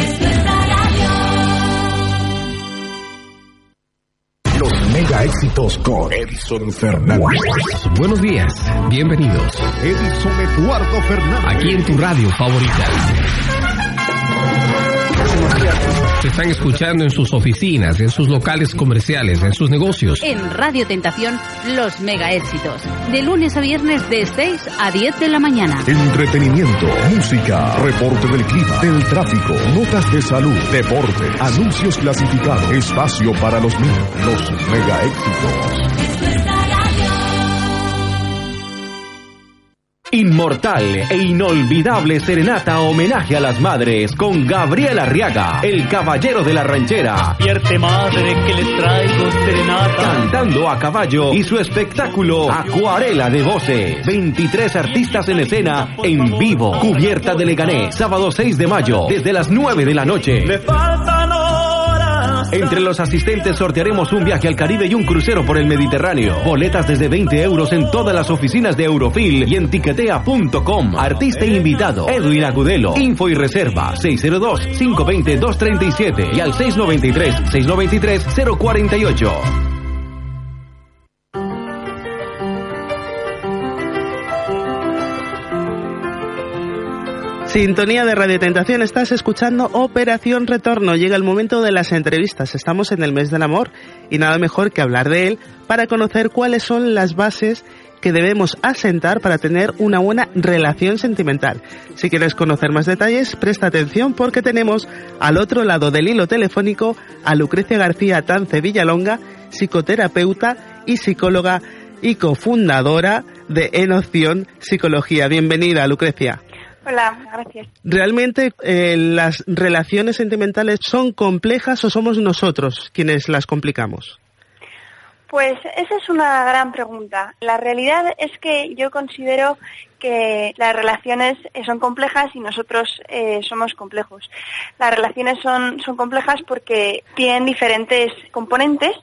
Los mega éxitos con Edison Fernández. Buenos días, bienvenidos. Edison Eduardo Fernández. Aquí en tu radio favorita. Se están escuchando en sus oficinas, en sus locales comerciales, en sus negocios. En Radio Tentación, los mega éxitos. De lunes a viernes de 6 a 10 de la mañana. Entretenimiento, música, reporte del clima, del tráfico, notas de salud, deporte, anuncios clasificados, espacio para los niños, los mega éxitos. Inmortal e inolvidable serenata homenaje a las madres con Gabriel Arriaga, el caballero de la ranchera. Despierte madre que le traigo serenata. Cantando a caballo y su espectáculo Acuarela de Voces. 23 artistas en escena en vivo. Cubierta de Leganés, sábado 6 de mayo, desde las 9 de la noche. Me horas. Entre los asistentes sortearemos un viaje al Caribe y un crucero por el Mediterráneo. Boletas desde 20 euros en todas las oficinas de Eurofil y en tiquetea.com. Artista invitado, Edwin Agudelo. Info y reserva 602-520-237 y al 693-693-048. Sintonía de Radio Tentación, estás escuchando Operación Retorno. Llega el momento de las entrevistas. Estamos en el mes del amor y nada mejor que hablar de él para conocer cuáles son las bases que debemos asentar para tener una buena relación sentimental. Si quieres conocer más detalles, presta atención porque tenemos al otro lado del hilo telefónico a Lucrecia García Tance Villalonga, psicoterapeuta y psicóloga y cofundadora de Enoción Psicología. Bienvenida, Lucrecia. Hola, gracias. ¿Realmente eh, las relaciones sentimentales son complejas o somos nosotros quienes las complicamos? Pues esa es una gran pregunta. La realidad es que yo considero que las relaciones eh, son complejas y nosotros eh, somos complejos. Las relaciones son, son complejas porque tienen diferentes componentes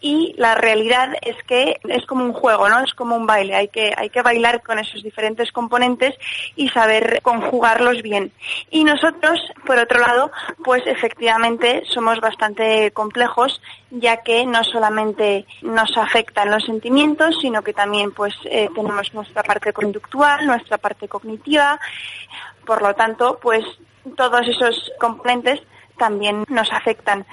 y la realidad es que es como un juego, ¿no? Es como un baile. Hay que, hay que bailar con esos diferentes componentes y saber conjugarlos bien. Y nosotros, por otro lado, pues efectivamente somos bastante complejos, ya que no solamente nos afectan los sentimientos, sino que también pues eh, tenemos nuestra parte conductual, nuestra parte cognitiva. Por lo tanto, pues todos esos componentes también nos afectan.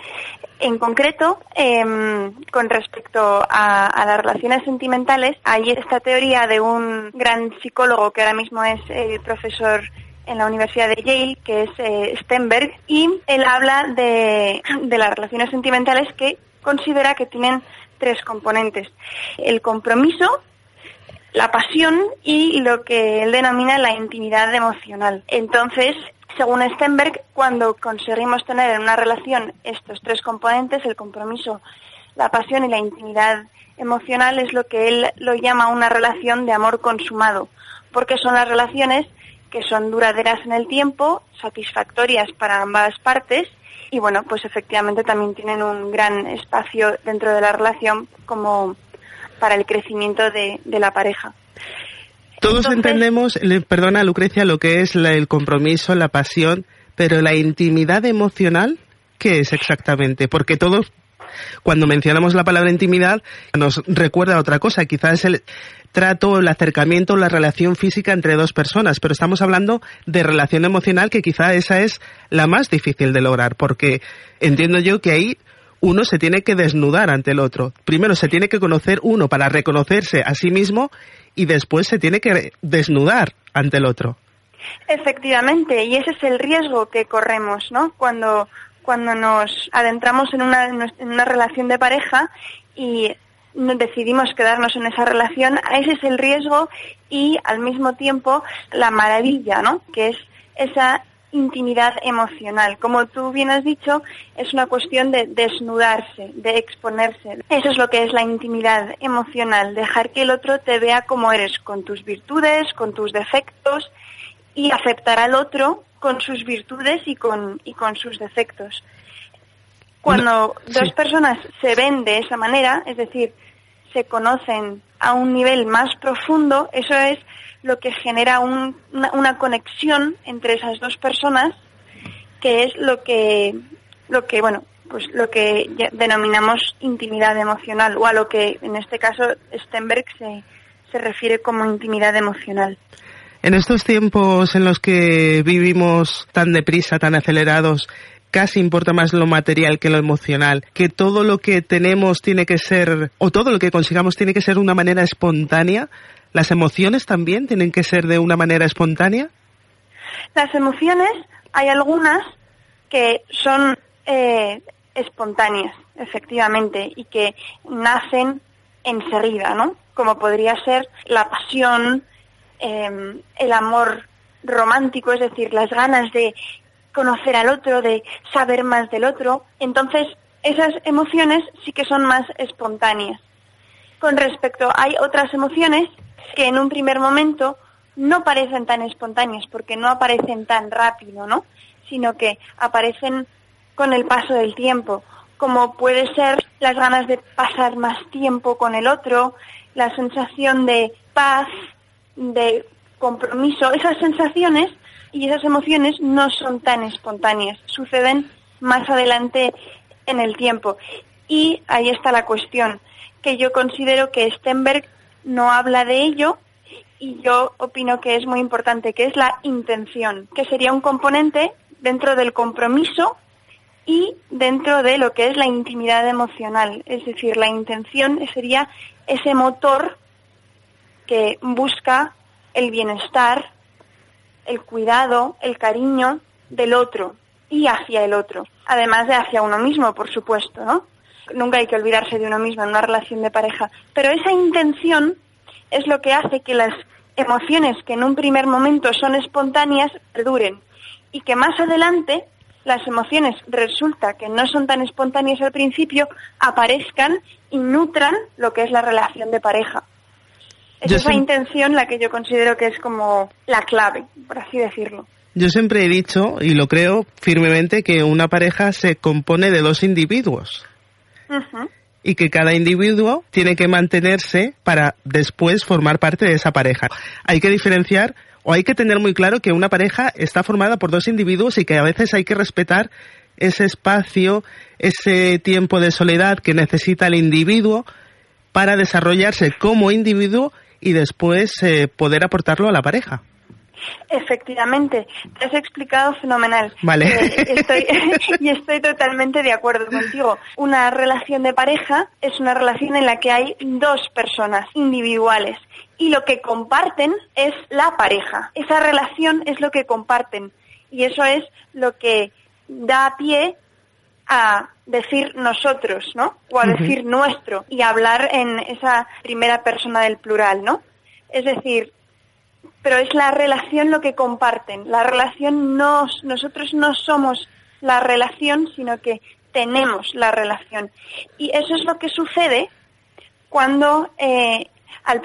En concreto, em, con respecto a, las relaciones sentimentales, hay esta teoría de un gran psicólogo que ahora mismo es el profesor en la Universidad de Yale, que es eh, Stenberg, y él habla de, de las relaciones sentimentales que considera que tienen tres componentes. El compromiso, la pasión y lo que él denomina la intimidad emocional. Entonces, según Stenberg, cuando conseguimos tener en una relación estos tres componentes, el compromiso, la pasión y la intimidad emocional, es lo que él lo llama una relación de amor consumado, porque son las relaciones que son duraderas en el tiempo, satisfactorias para ambas partes y bueno, pues efectivamente también tienen un gran espacio dentro de la relación como para el crecimiento de, de la pareja. Todos Entonces, entendemos, perdona Lucrecia, lo que es la, el compromiso, la pasión, pero la intimidad emocional, ¿qué es exactamente? Porque todos, cuando mencionamos la palabra intimidad, nos recuerda otra cosa, quizás el trato, el acercamiento, la relación física entre dos personas, pero estamos hablando de relación emocional que quizá esa es la más difícil de lograr, porque entiendo yo que ahí uno se tiene que desnudar ante el otro. Primero se tiene que conocer uno para reconocerse a sí mismo y después se tiene que desnudar ante el otro. Efectivamente, y ese es el riesgo que corremos, ¿no? Cuando, cuando nos adentramos en una, en una relación de pareja y decidimos quedarnos en esa relación, ese es el riesgo y al mismo tiempo la maravilla, ¿no? Que es esa intimidad emocional. Como tú bien has dicho, es una cuestión de desnudarse, de exponerse. Eso es lo que es la intimidad emocional, dejar que el otro te vea como eres, con tus virtudes, con tus defectos y aceptar al otro con sus virtudes y con, y con sus defectos. Cuando sí. dos personas se ven de esa manera, es decir, se conocen a un nivel más profundo, eso es lo que genera un, una, una, conexión entre esas dos personas, que es lo que, lo que, bueno, pues lo que denominamos intimidad emocional, o a lo que en este caso Stenberg se, se refiere como intimidad emocional. En estos tiempos en los que vivimos tan deprisa, tan acelerados, casi importa más lo material que lo emocional, que todo lo que tenemos tiene que ser, o todo lo que consigamos tiene que ser de una manera espontánea, ¿las emociones también tienen que ser de una manera espontánea? Las emociones, hay algunas que son eh, espontáneas, efectivamente, y que nacen enseguida, ¿no? Como podría ser la pasión, eh, el amor romántico, es decir, las ganas de conocer al otro, de saber más del otro. Entonces, esas emociones sí que son más espontáneas. Con respecto, hay otras emociones que en un primer momento no parecen tan espontáneas porque no aparecen tan rápido, ¿no? Sino que aparecen con el paso del tiempo, como puede ser las ganas de pasar más tiempo con el otro, la sensación de paz, de compromiso, esas sensaciones y esas emociones no son tan espontáneas, suceden más adelante en el tiempo. Y ahí está la cuestión, que yo considero que Stenberg no habla de ello y yo opino que es muy importante, que es la intención, que sería un componente dentro del compromiso y dentro de lo que es la intimidad emocional. Es decir, la intención sería ese motor que busca el bienestar, el cuidado, el cariño del otro y hacia el otro, además de hacia uno mismo, por supuesto, ¿no? Nunca hay que olvidarse de uno mismo en una relación de pareja, pero esa intención es lo que hace que las emociones que en un primer momento son espontáneas perduren y que más adelante las emociones resulta que no son tan espontáneas al principio aparezcan y nutran lo que es la relación de pareja. Es Yo esa intención la que yo considero que es como la clave, por así decirlo. Yo siempre he dicho, y lo creo firmemente, que una pareja se compone de dos individuos y que cada individuo tiene que mantenerse para después formar parte de esa pareja. Hay que diferenciar o hay que tener muy claro que una pareja está formada por dos individuos y que a veces hay que respetar ese espacio, ese tiempo de soledad que necesita el individuo para desarrollarse como individuo y después eh, poder aportarlo a la pareja. Efectivamente, te has explicado fenomenal. Vale. Eh, estoy, y estoy totalmente de acuerdo contigo. Una relación de pareja es una relación en la que hay dos personas individuales y lo que comparten es la pareja. Esa relación es lo que comparten y eso es lo que da pie a decir nosotros, ¿no? O a decir nuestro y hablar en esa primera persona del plural, ¿no? Es decir, pero es la relación lo que comparten. La relación no, nosotros no somos la relación, sino que tenemos la relación. Y eso es lo que sucede cuando eh, al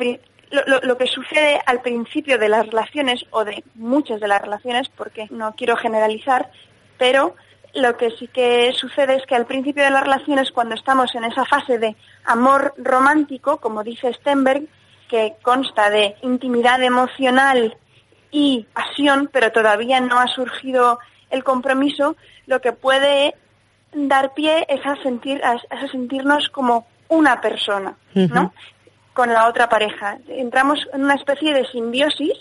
lo- lo que sucede al principio de las relaciones o de muchas de las relaciones, porque no quiero generalizar, pero lo que sí que sucede es que al principio de las relaciones, cuando estamos en esa fase de amor romántico, como dice Stenberg, que consta de intimidad emocional y pasión, pero todavía no ha surgido el compromiso, lo que puede dar pie es a sentir a, a sentirnos como una persona, ¿no? Con la otra pareja. Entramos en una especie de simbiosis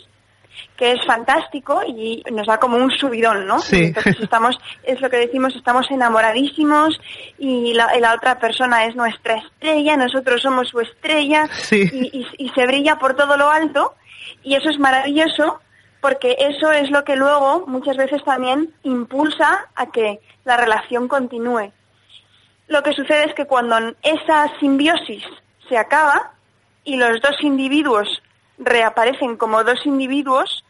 que es fantástico y nos da como un subidón, ¿no? Sí. Entonces estamos, es lo que decimos, estamos enamoradísimos y la, otra persona es nuestra estrella, nosotros somos su estrella Sí. y, y- y se brilla por todo lo alto y eso es maravilloso porque eso es lo que luego muchas veces también impulsa a que la relación continúe. Lo que sucede es que cuando esa simbiosis se acaba y los dos individuos reaparecen como dos individuos,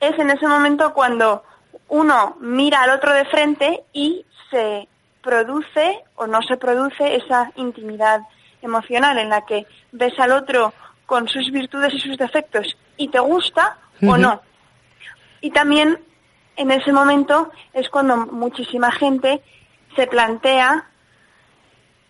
es en ese momento cuando uno mira al otro de frente y se produce o no se produce esa intimidad emocional en la que ves al otro con sus virtudes y sus defectos y te gusta o no. Y también en ese momento es cuando muchísima gente se plantea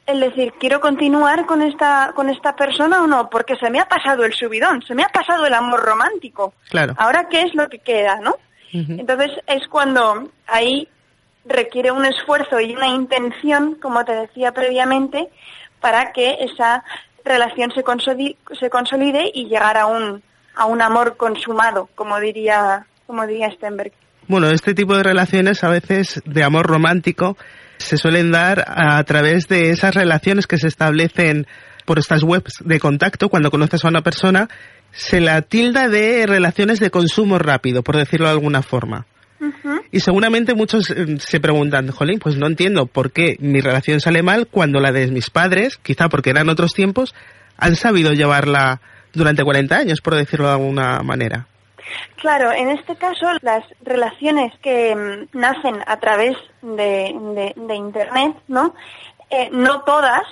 el decir, quiero continuar con esta, con esta persona o no, porque se me ha pasado el subidón, se me ha pasado el amor romántico. Claro. Ahora, ¿qué es lo que queda, no? Entonces es cuando ahí requiere un esfuerzo y una intención, como te decía previamente, para que esa relación se, consoli- se consolide y llegar a un, a un amor consumado, como diría, como diría Stenberg. Bueno, este tipo de relaciones a veces de amor romántico se suelen dar a través de esas relaciones que se establecen por estas webs de contacto cuando conoces a una persona. Se la tilda de relaciones de consumo rápido, por decirlo de alguna forma. Y seguramente muchos eh, se preguntan, jolín, pues no entiendo por qué mi relación sale mal cuando la de mis padres, quizá porque eran otros tiempos, han sabido llevarla durante 40 años, por decirlo de alguna manera. Claro, en este caso las relaciones que mm, nacen a través de, Internet, ¿no? Eh, no todas,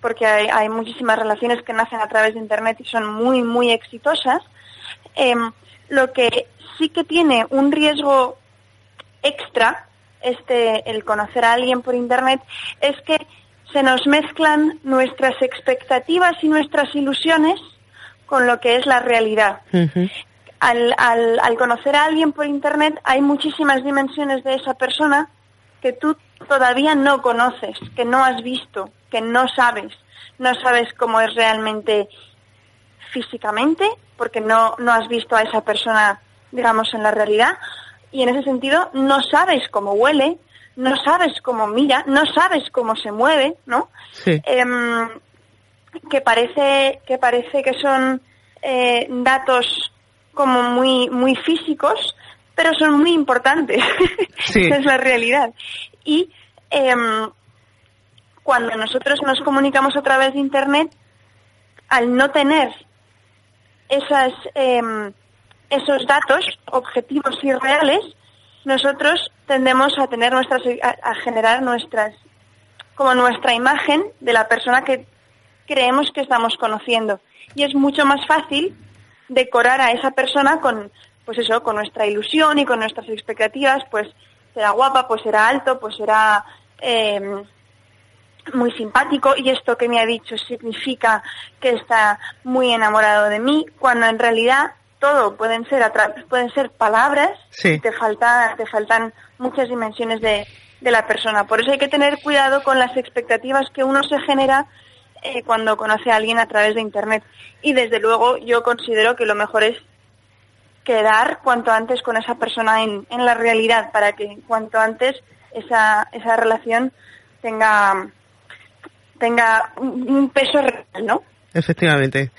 porque hay, hay muchísimas relaciones que nacen a través de Internet y son muy, muy exitosas. Em, lo que sí que tiene un riesgo extra, este, el conocer a alguien por Internet, es que se nos mezclan nuestras expectativas y nuestras ilusiones con lo que es la realidad al, al, al conocer a alguien por internet hay muchísimas dimensiones de esa persona que tú todavía no conoces, que no has visto, que no sabes. No sabes cómo es realmente físicamente, porque no, no has visto a esa persona, digamos, en la realidad. Y en ese sentido no sabes cómo huele, no sabes cómo mira, no sabes cómo se mueve, ¿no? Sí. Em, que parece que parece que son eh, datos como muy muy físicos pero son muy importantes Sí. esa es la realidad y em, cuando nosotros nos comunicamos a través de internet al no tener esas em, esos datos objetivos y reales nosotros tendemos a tener nuestras a, a generar nuestras como nuestra imagen de la persona que creemos que estamos conociendo. Y es mucho más fácil decorar a esa persona con, pues eso, con nuestra ilusión y con nuestras expectativas, pues será guapa, pues será alto, pues será eh, muy simpático y esto que me ha dicho significa que está muy enamorado de mí, cuando en realidad todo pueden ser pueden ser palabras Sí. te falta te faltan muchas dimensiones de, de la persona. Por eso hay que tener cuidado con las expectativas que uno se genera eh, cuando conoce a alguien a través de internet. Y desde luego yo considero que lo mejor es quedar cuanto antes con esa persona en, en la realidad para que cuanto antes esa, esa relación tenga tenga un peso real, ¿no? Efectivamente.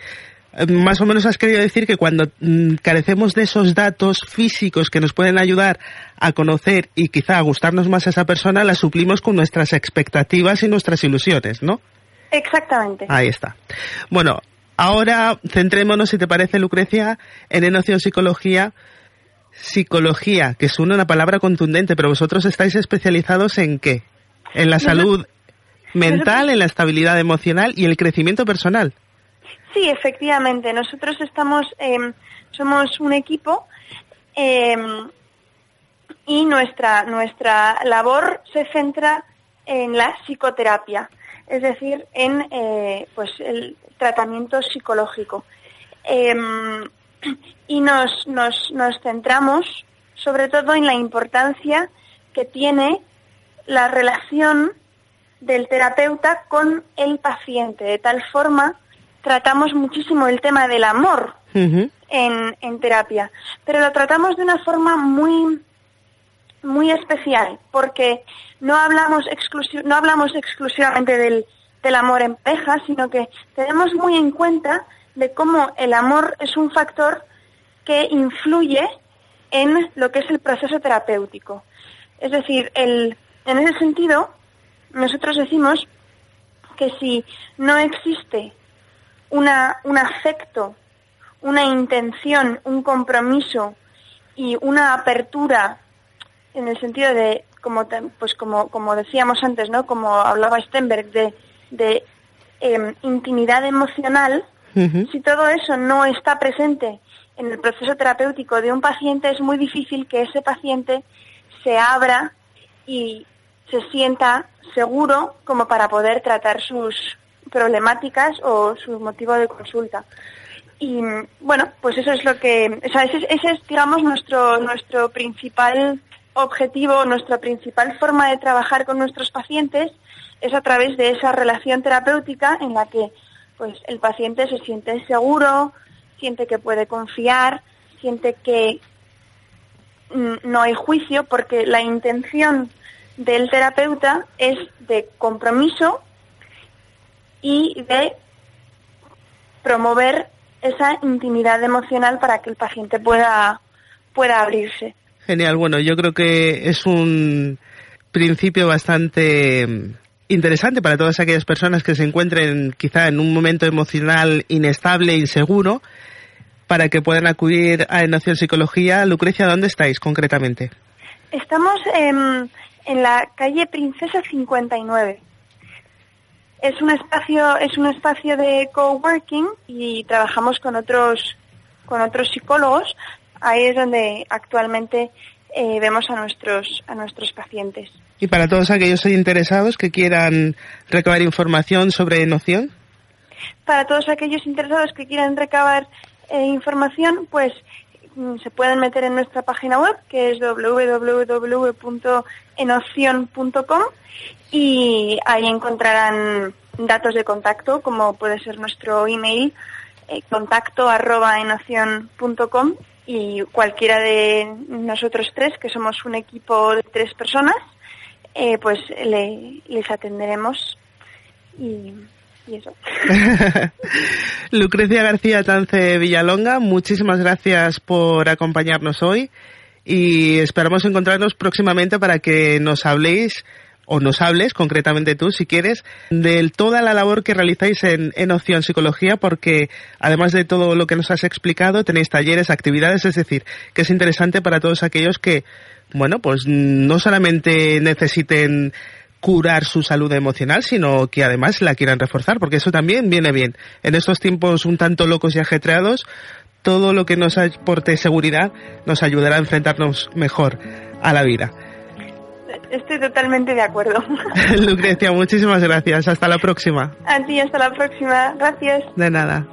Eh, Más o menos has querido decir que cuando mm, carecemos de esos datos físicos que nos pueden ayudar a conocer y quizá a gustarnos más a esa persona, las suplimos con nuestras expectativas y nuestras ilusiones, ¿no? Exactamente. Ahí está. Bueno, ahora centrémonos, si te parece, Lucrecia, en enoción psicología. Psicología, que suena una palabra contundente, pero vosotros estáis especializados en qué? En la salud mental, en la estabilidad emocional y el crecimiento personal. Sí, efectivamente. Nosotros estamos, em, somos un equipo em, y nuestra nuestra labor se centra en la psicoterapia, es decir, en eh, pues el tratamiento psicológico. Em, y nos, nos, nos centramos sobre todo en la importancia que tiene la relación del terapeuta con el paciente. De tal forma, tratamos muchísimo el tema del amor en, en terapia, pero lo tratamos de una forma muy muy especial, porque no hablamos, no hablamos exclusivamente del, del amor en pareja, sino que tenemos muy en cuenta de cómo el amor es un factor que influye en lo que es el proceso terapéutico. Es decir, el, en ese sentido, nosotros decimos que si no existe una, un afecto, una intención, un compromiso y una apertura en el sentido de, como, pues como, como decíamos antes, ¿no? Como hablaba Stenberg, de, de em, intimidad emocional, si todo eso no está presente en el proceso terapéutico de un paciente, es muy difícil que ese paciente se abra y se sienta seguro como para poder tratar sus problemáticas o su motivo de consulta. Y bueno, pues eso es lo que, o sea, ese, es- ese es, digamos, nuestro, nuestro principal objetivo, nuestra principal forma de trabajar con nuestros pacientes es a través de esa relación terapéutica en la que pues el paciente se siente seguro, siente que puede confiar, siente que mm, no hay juicio porque la intención del terapeuta es de compromiso y de promover esa intimidad emocional para que el paciente pueda pueda abrirse. Genial, bueno, yo creo que es un principio bastante mm, interesante para todas aquellas personas que se encuentren quizá en un momento emocional inestable, inseguro, para que puedan acudir a Enoción Psicología. Lucrecia, ¿dónde estáis concretamente? Estamos em, en la calle Princesa 59. Es un espacio es un espacio de coworking y trabajamos con otros con otros psicólogos. Ahí es donde actualmente eh, vemos a nuestros a nuestros pacientes. Y para todos aquellos interesados que quieran recabar información sobre Enoción. Para todos aquellos interesados que quieran recabar eh, información, pues mm, se pueden meter en nuestra página web, que es www.enocion.com y ahí encontrarán datos de contacto, como puede ser nuestro email, eh, contacto arroba enocion.com y cualquiera de nosotros tres, que somos un equipo de tres personas, eh, pues le- les atenderemos y, y eso. Lucrecia García Tance Villalonga, muchísimas gracias por acompañarnos hoy y esperamos encontrarnos próximamente para que nos habléis o nos hables concretamente tú, si quieres, de toda la labor que realizáis en, en Opción Psicología, porque además de todo lo que nos has explicado, tenéis talleres, actividades, es decir, que es interesante para todos aquellos que, bueno, pues no solamente necesiten curar su salud emocional, sino que además la quieran reforzar, porque eso también viene bien. En estos tiempos un tanto locos y ajetreados, todo lo que nos aporte seguridad nos ayudará a enfrentarnos mejor a la vida estoy totalmente de acuerdo. Lucrecia, muchísimas gracias. Hasta la próxima. A ti, hasta la próxima. Gracias. De nada.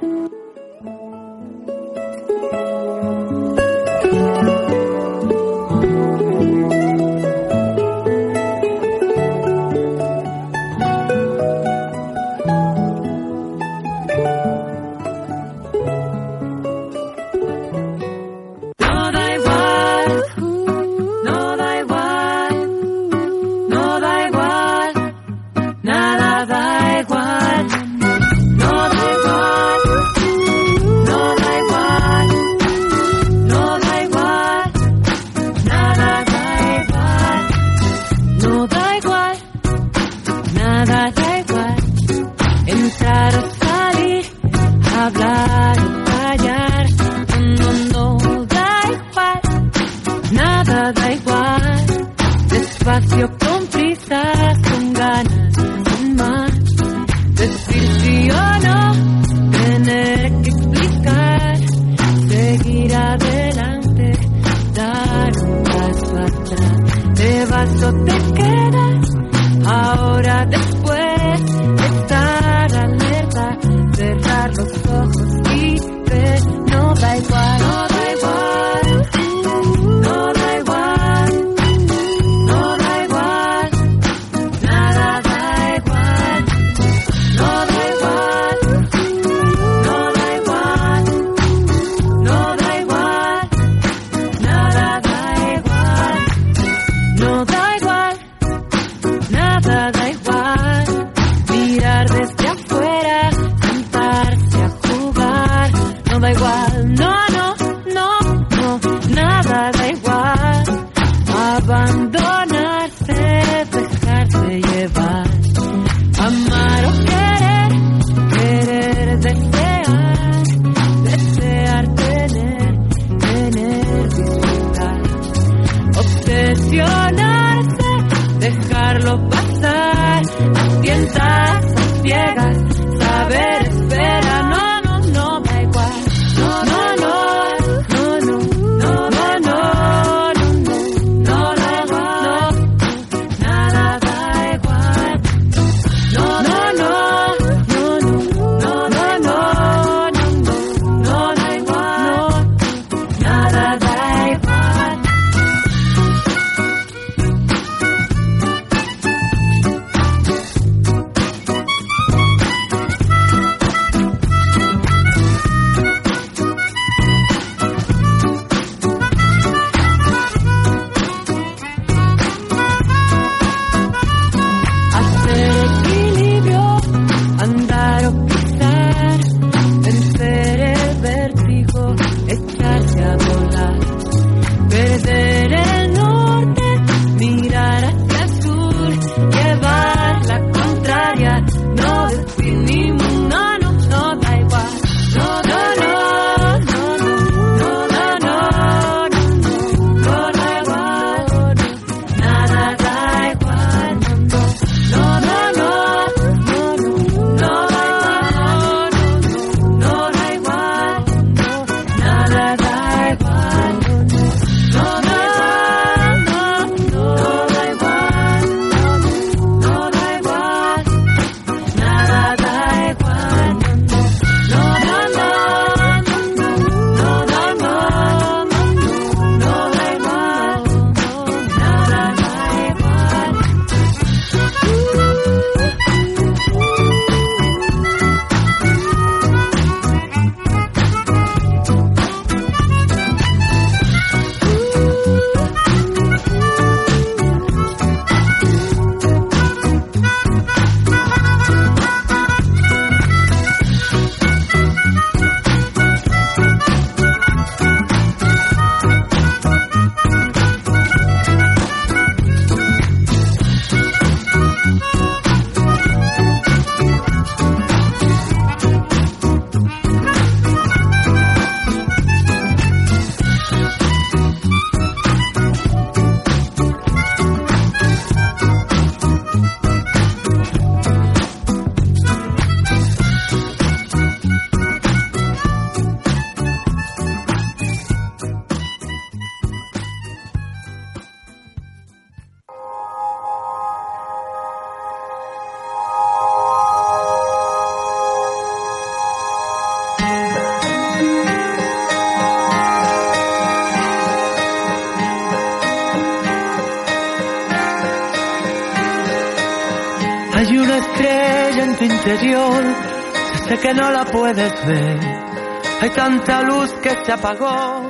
Hay tanta luz que se apagó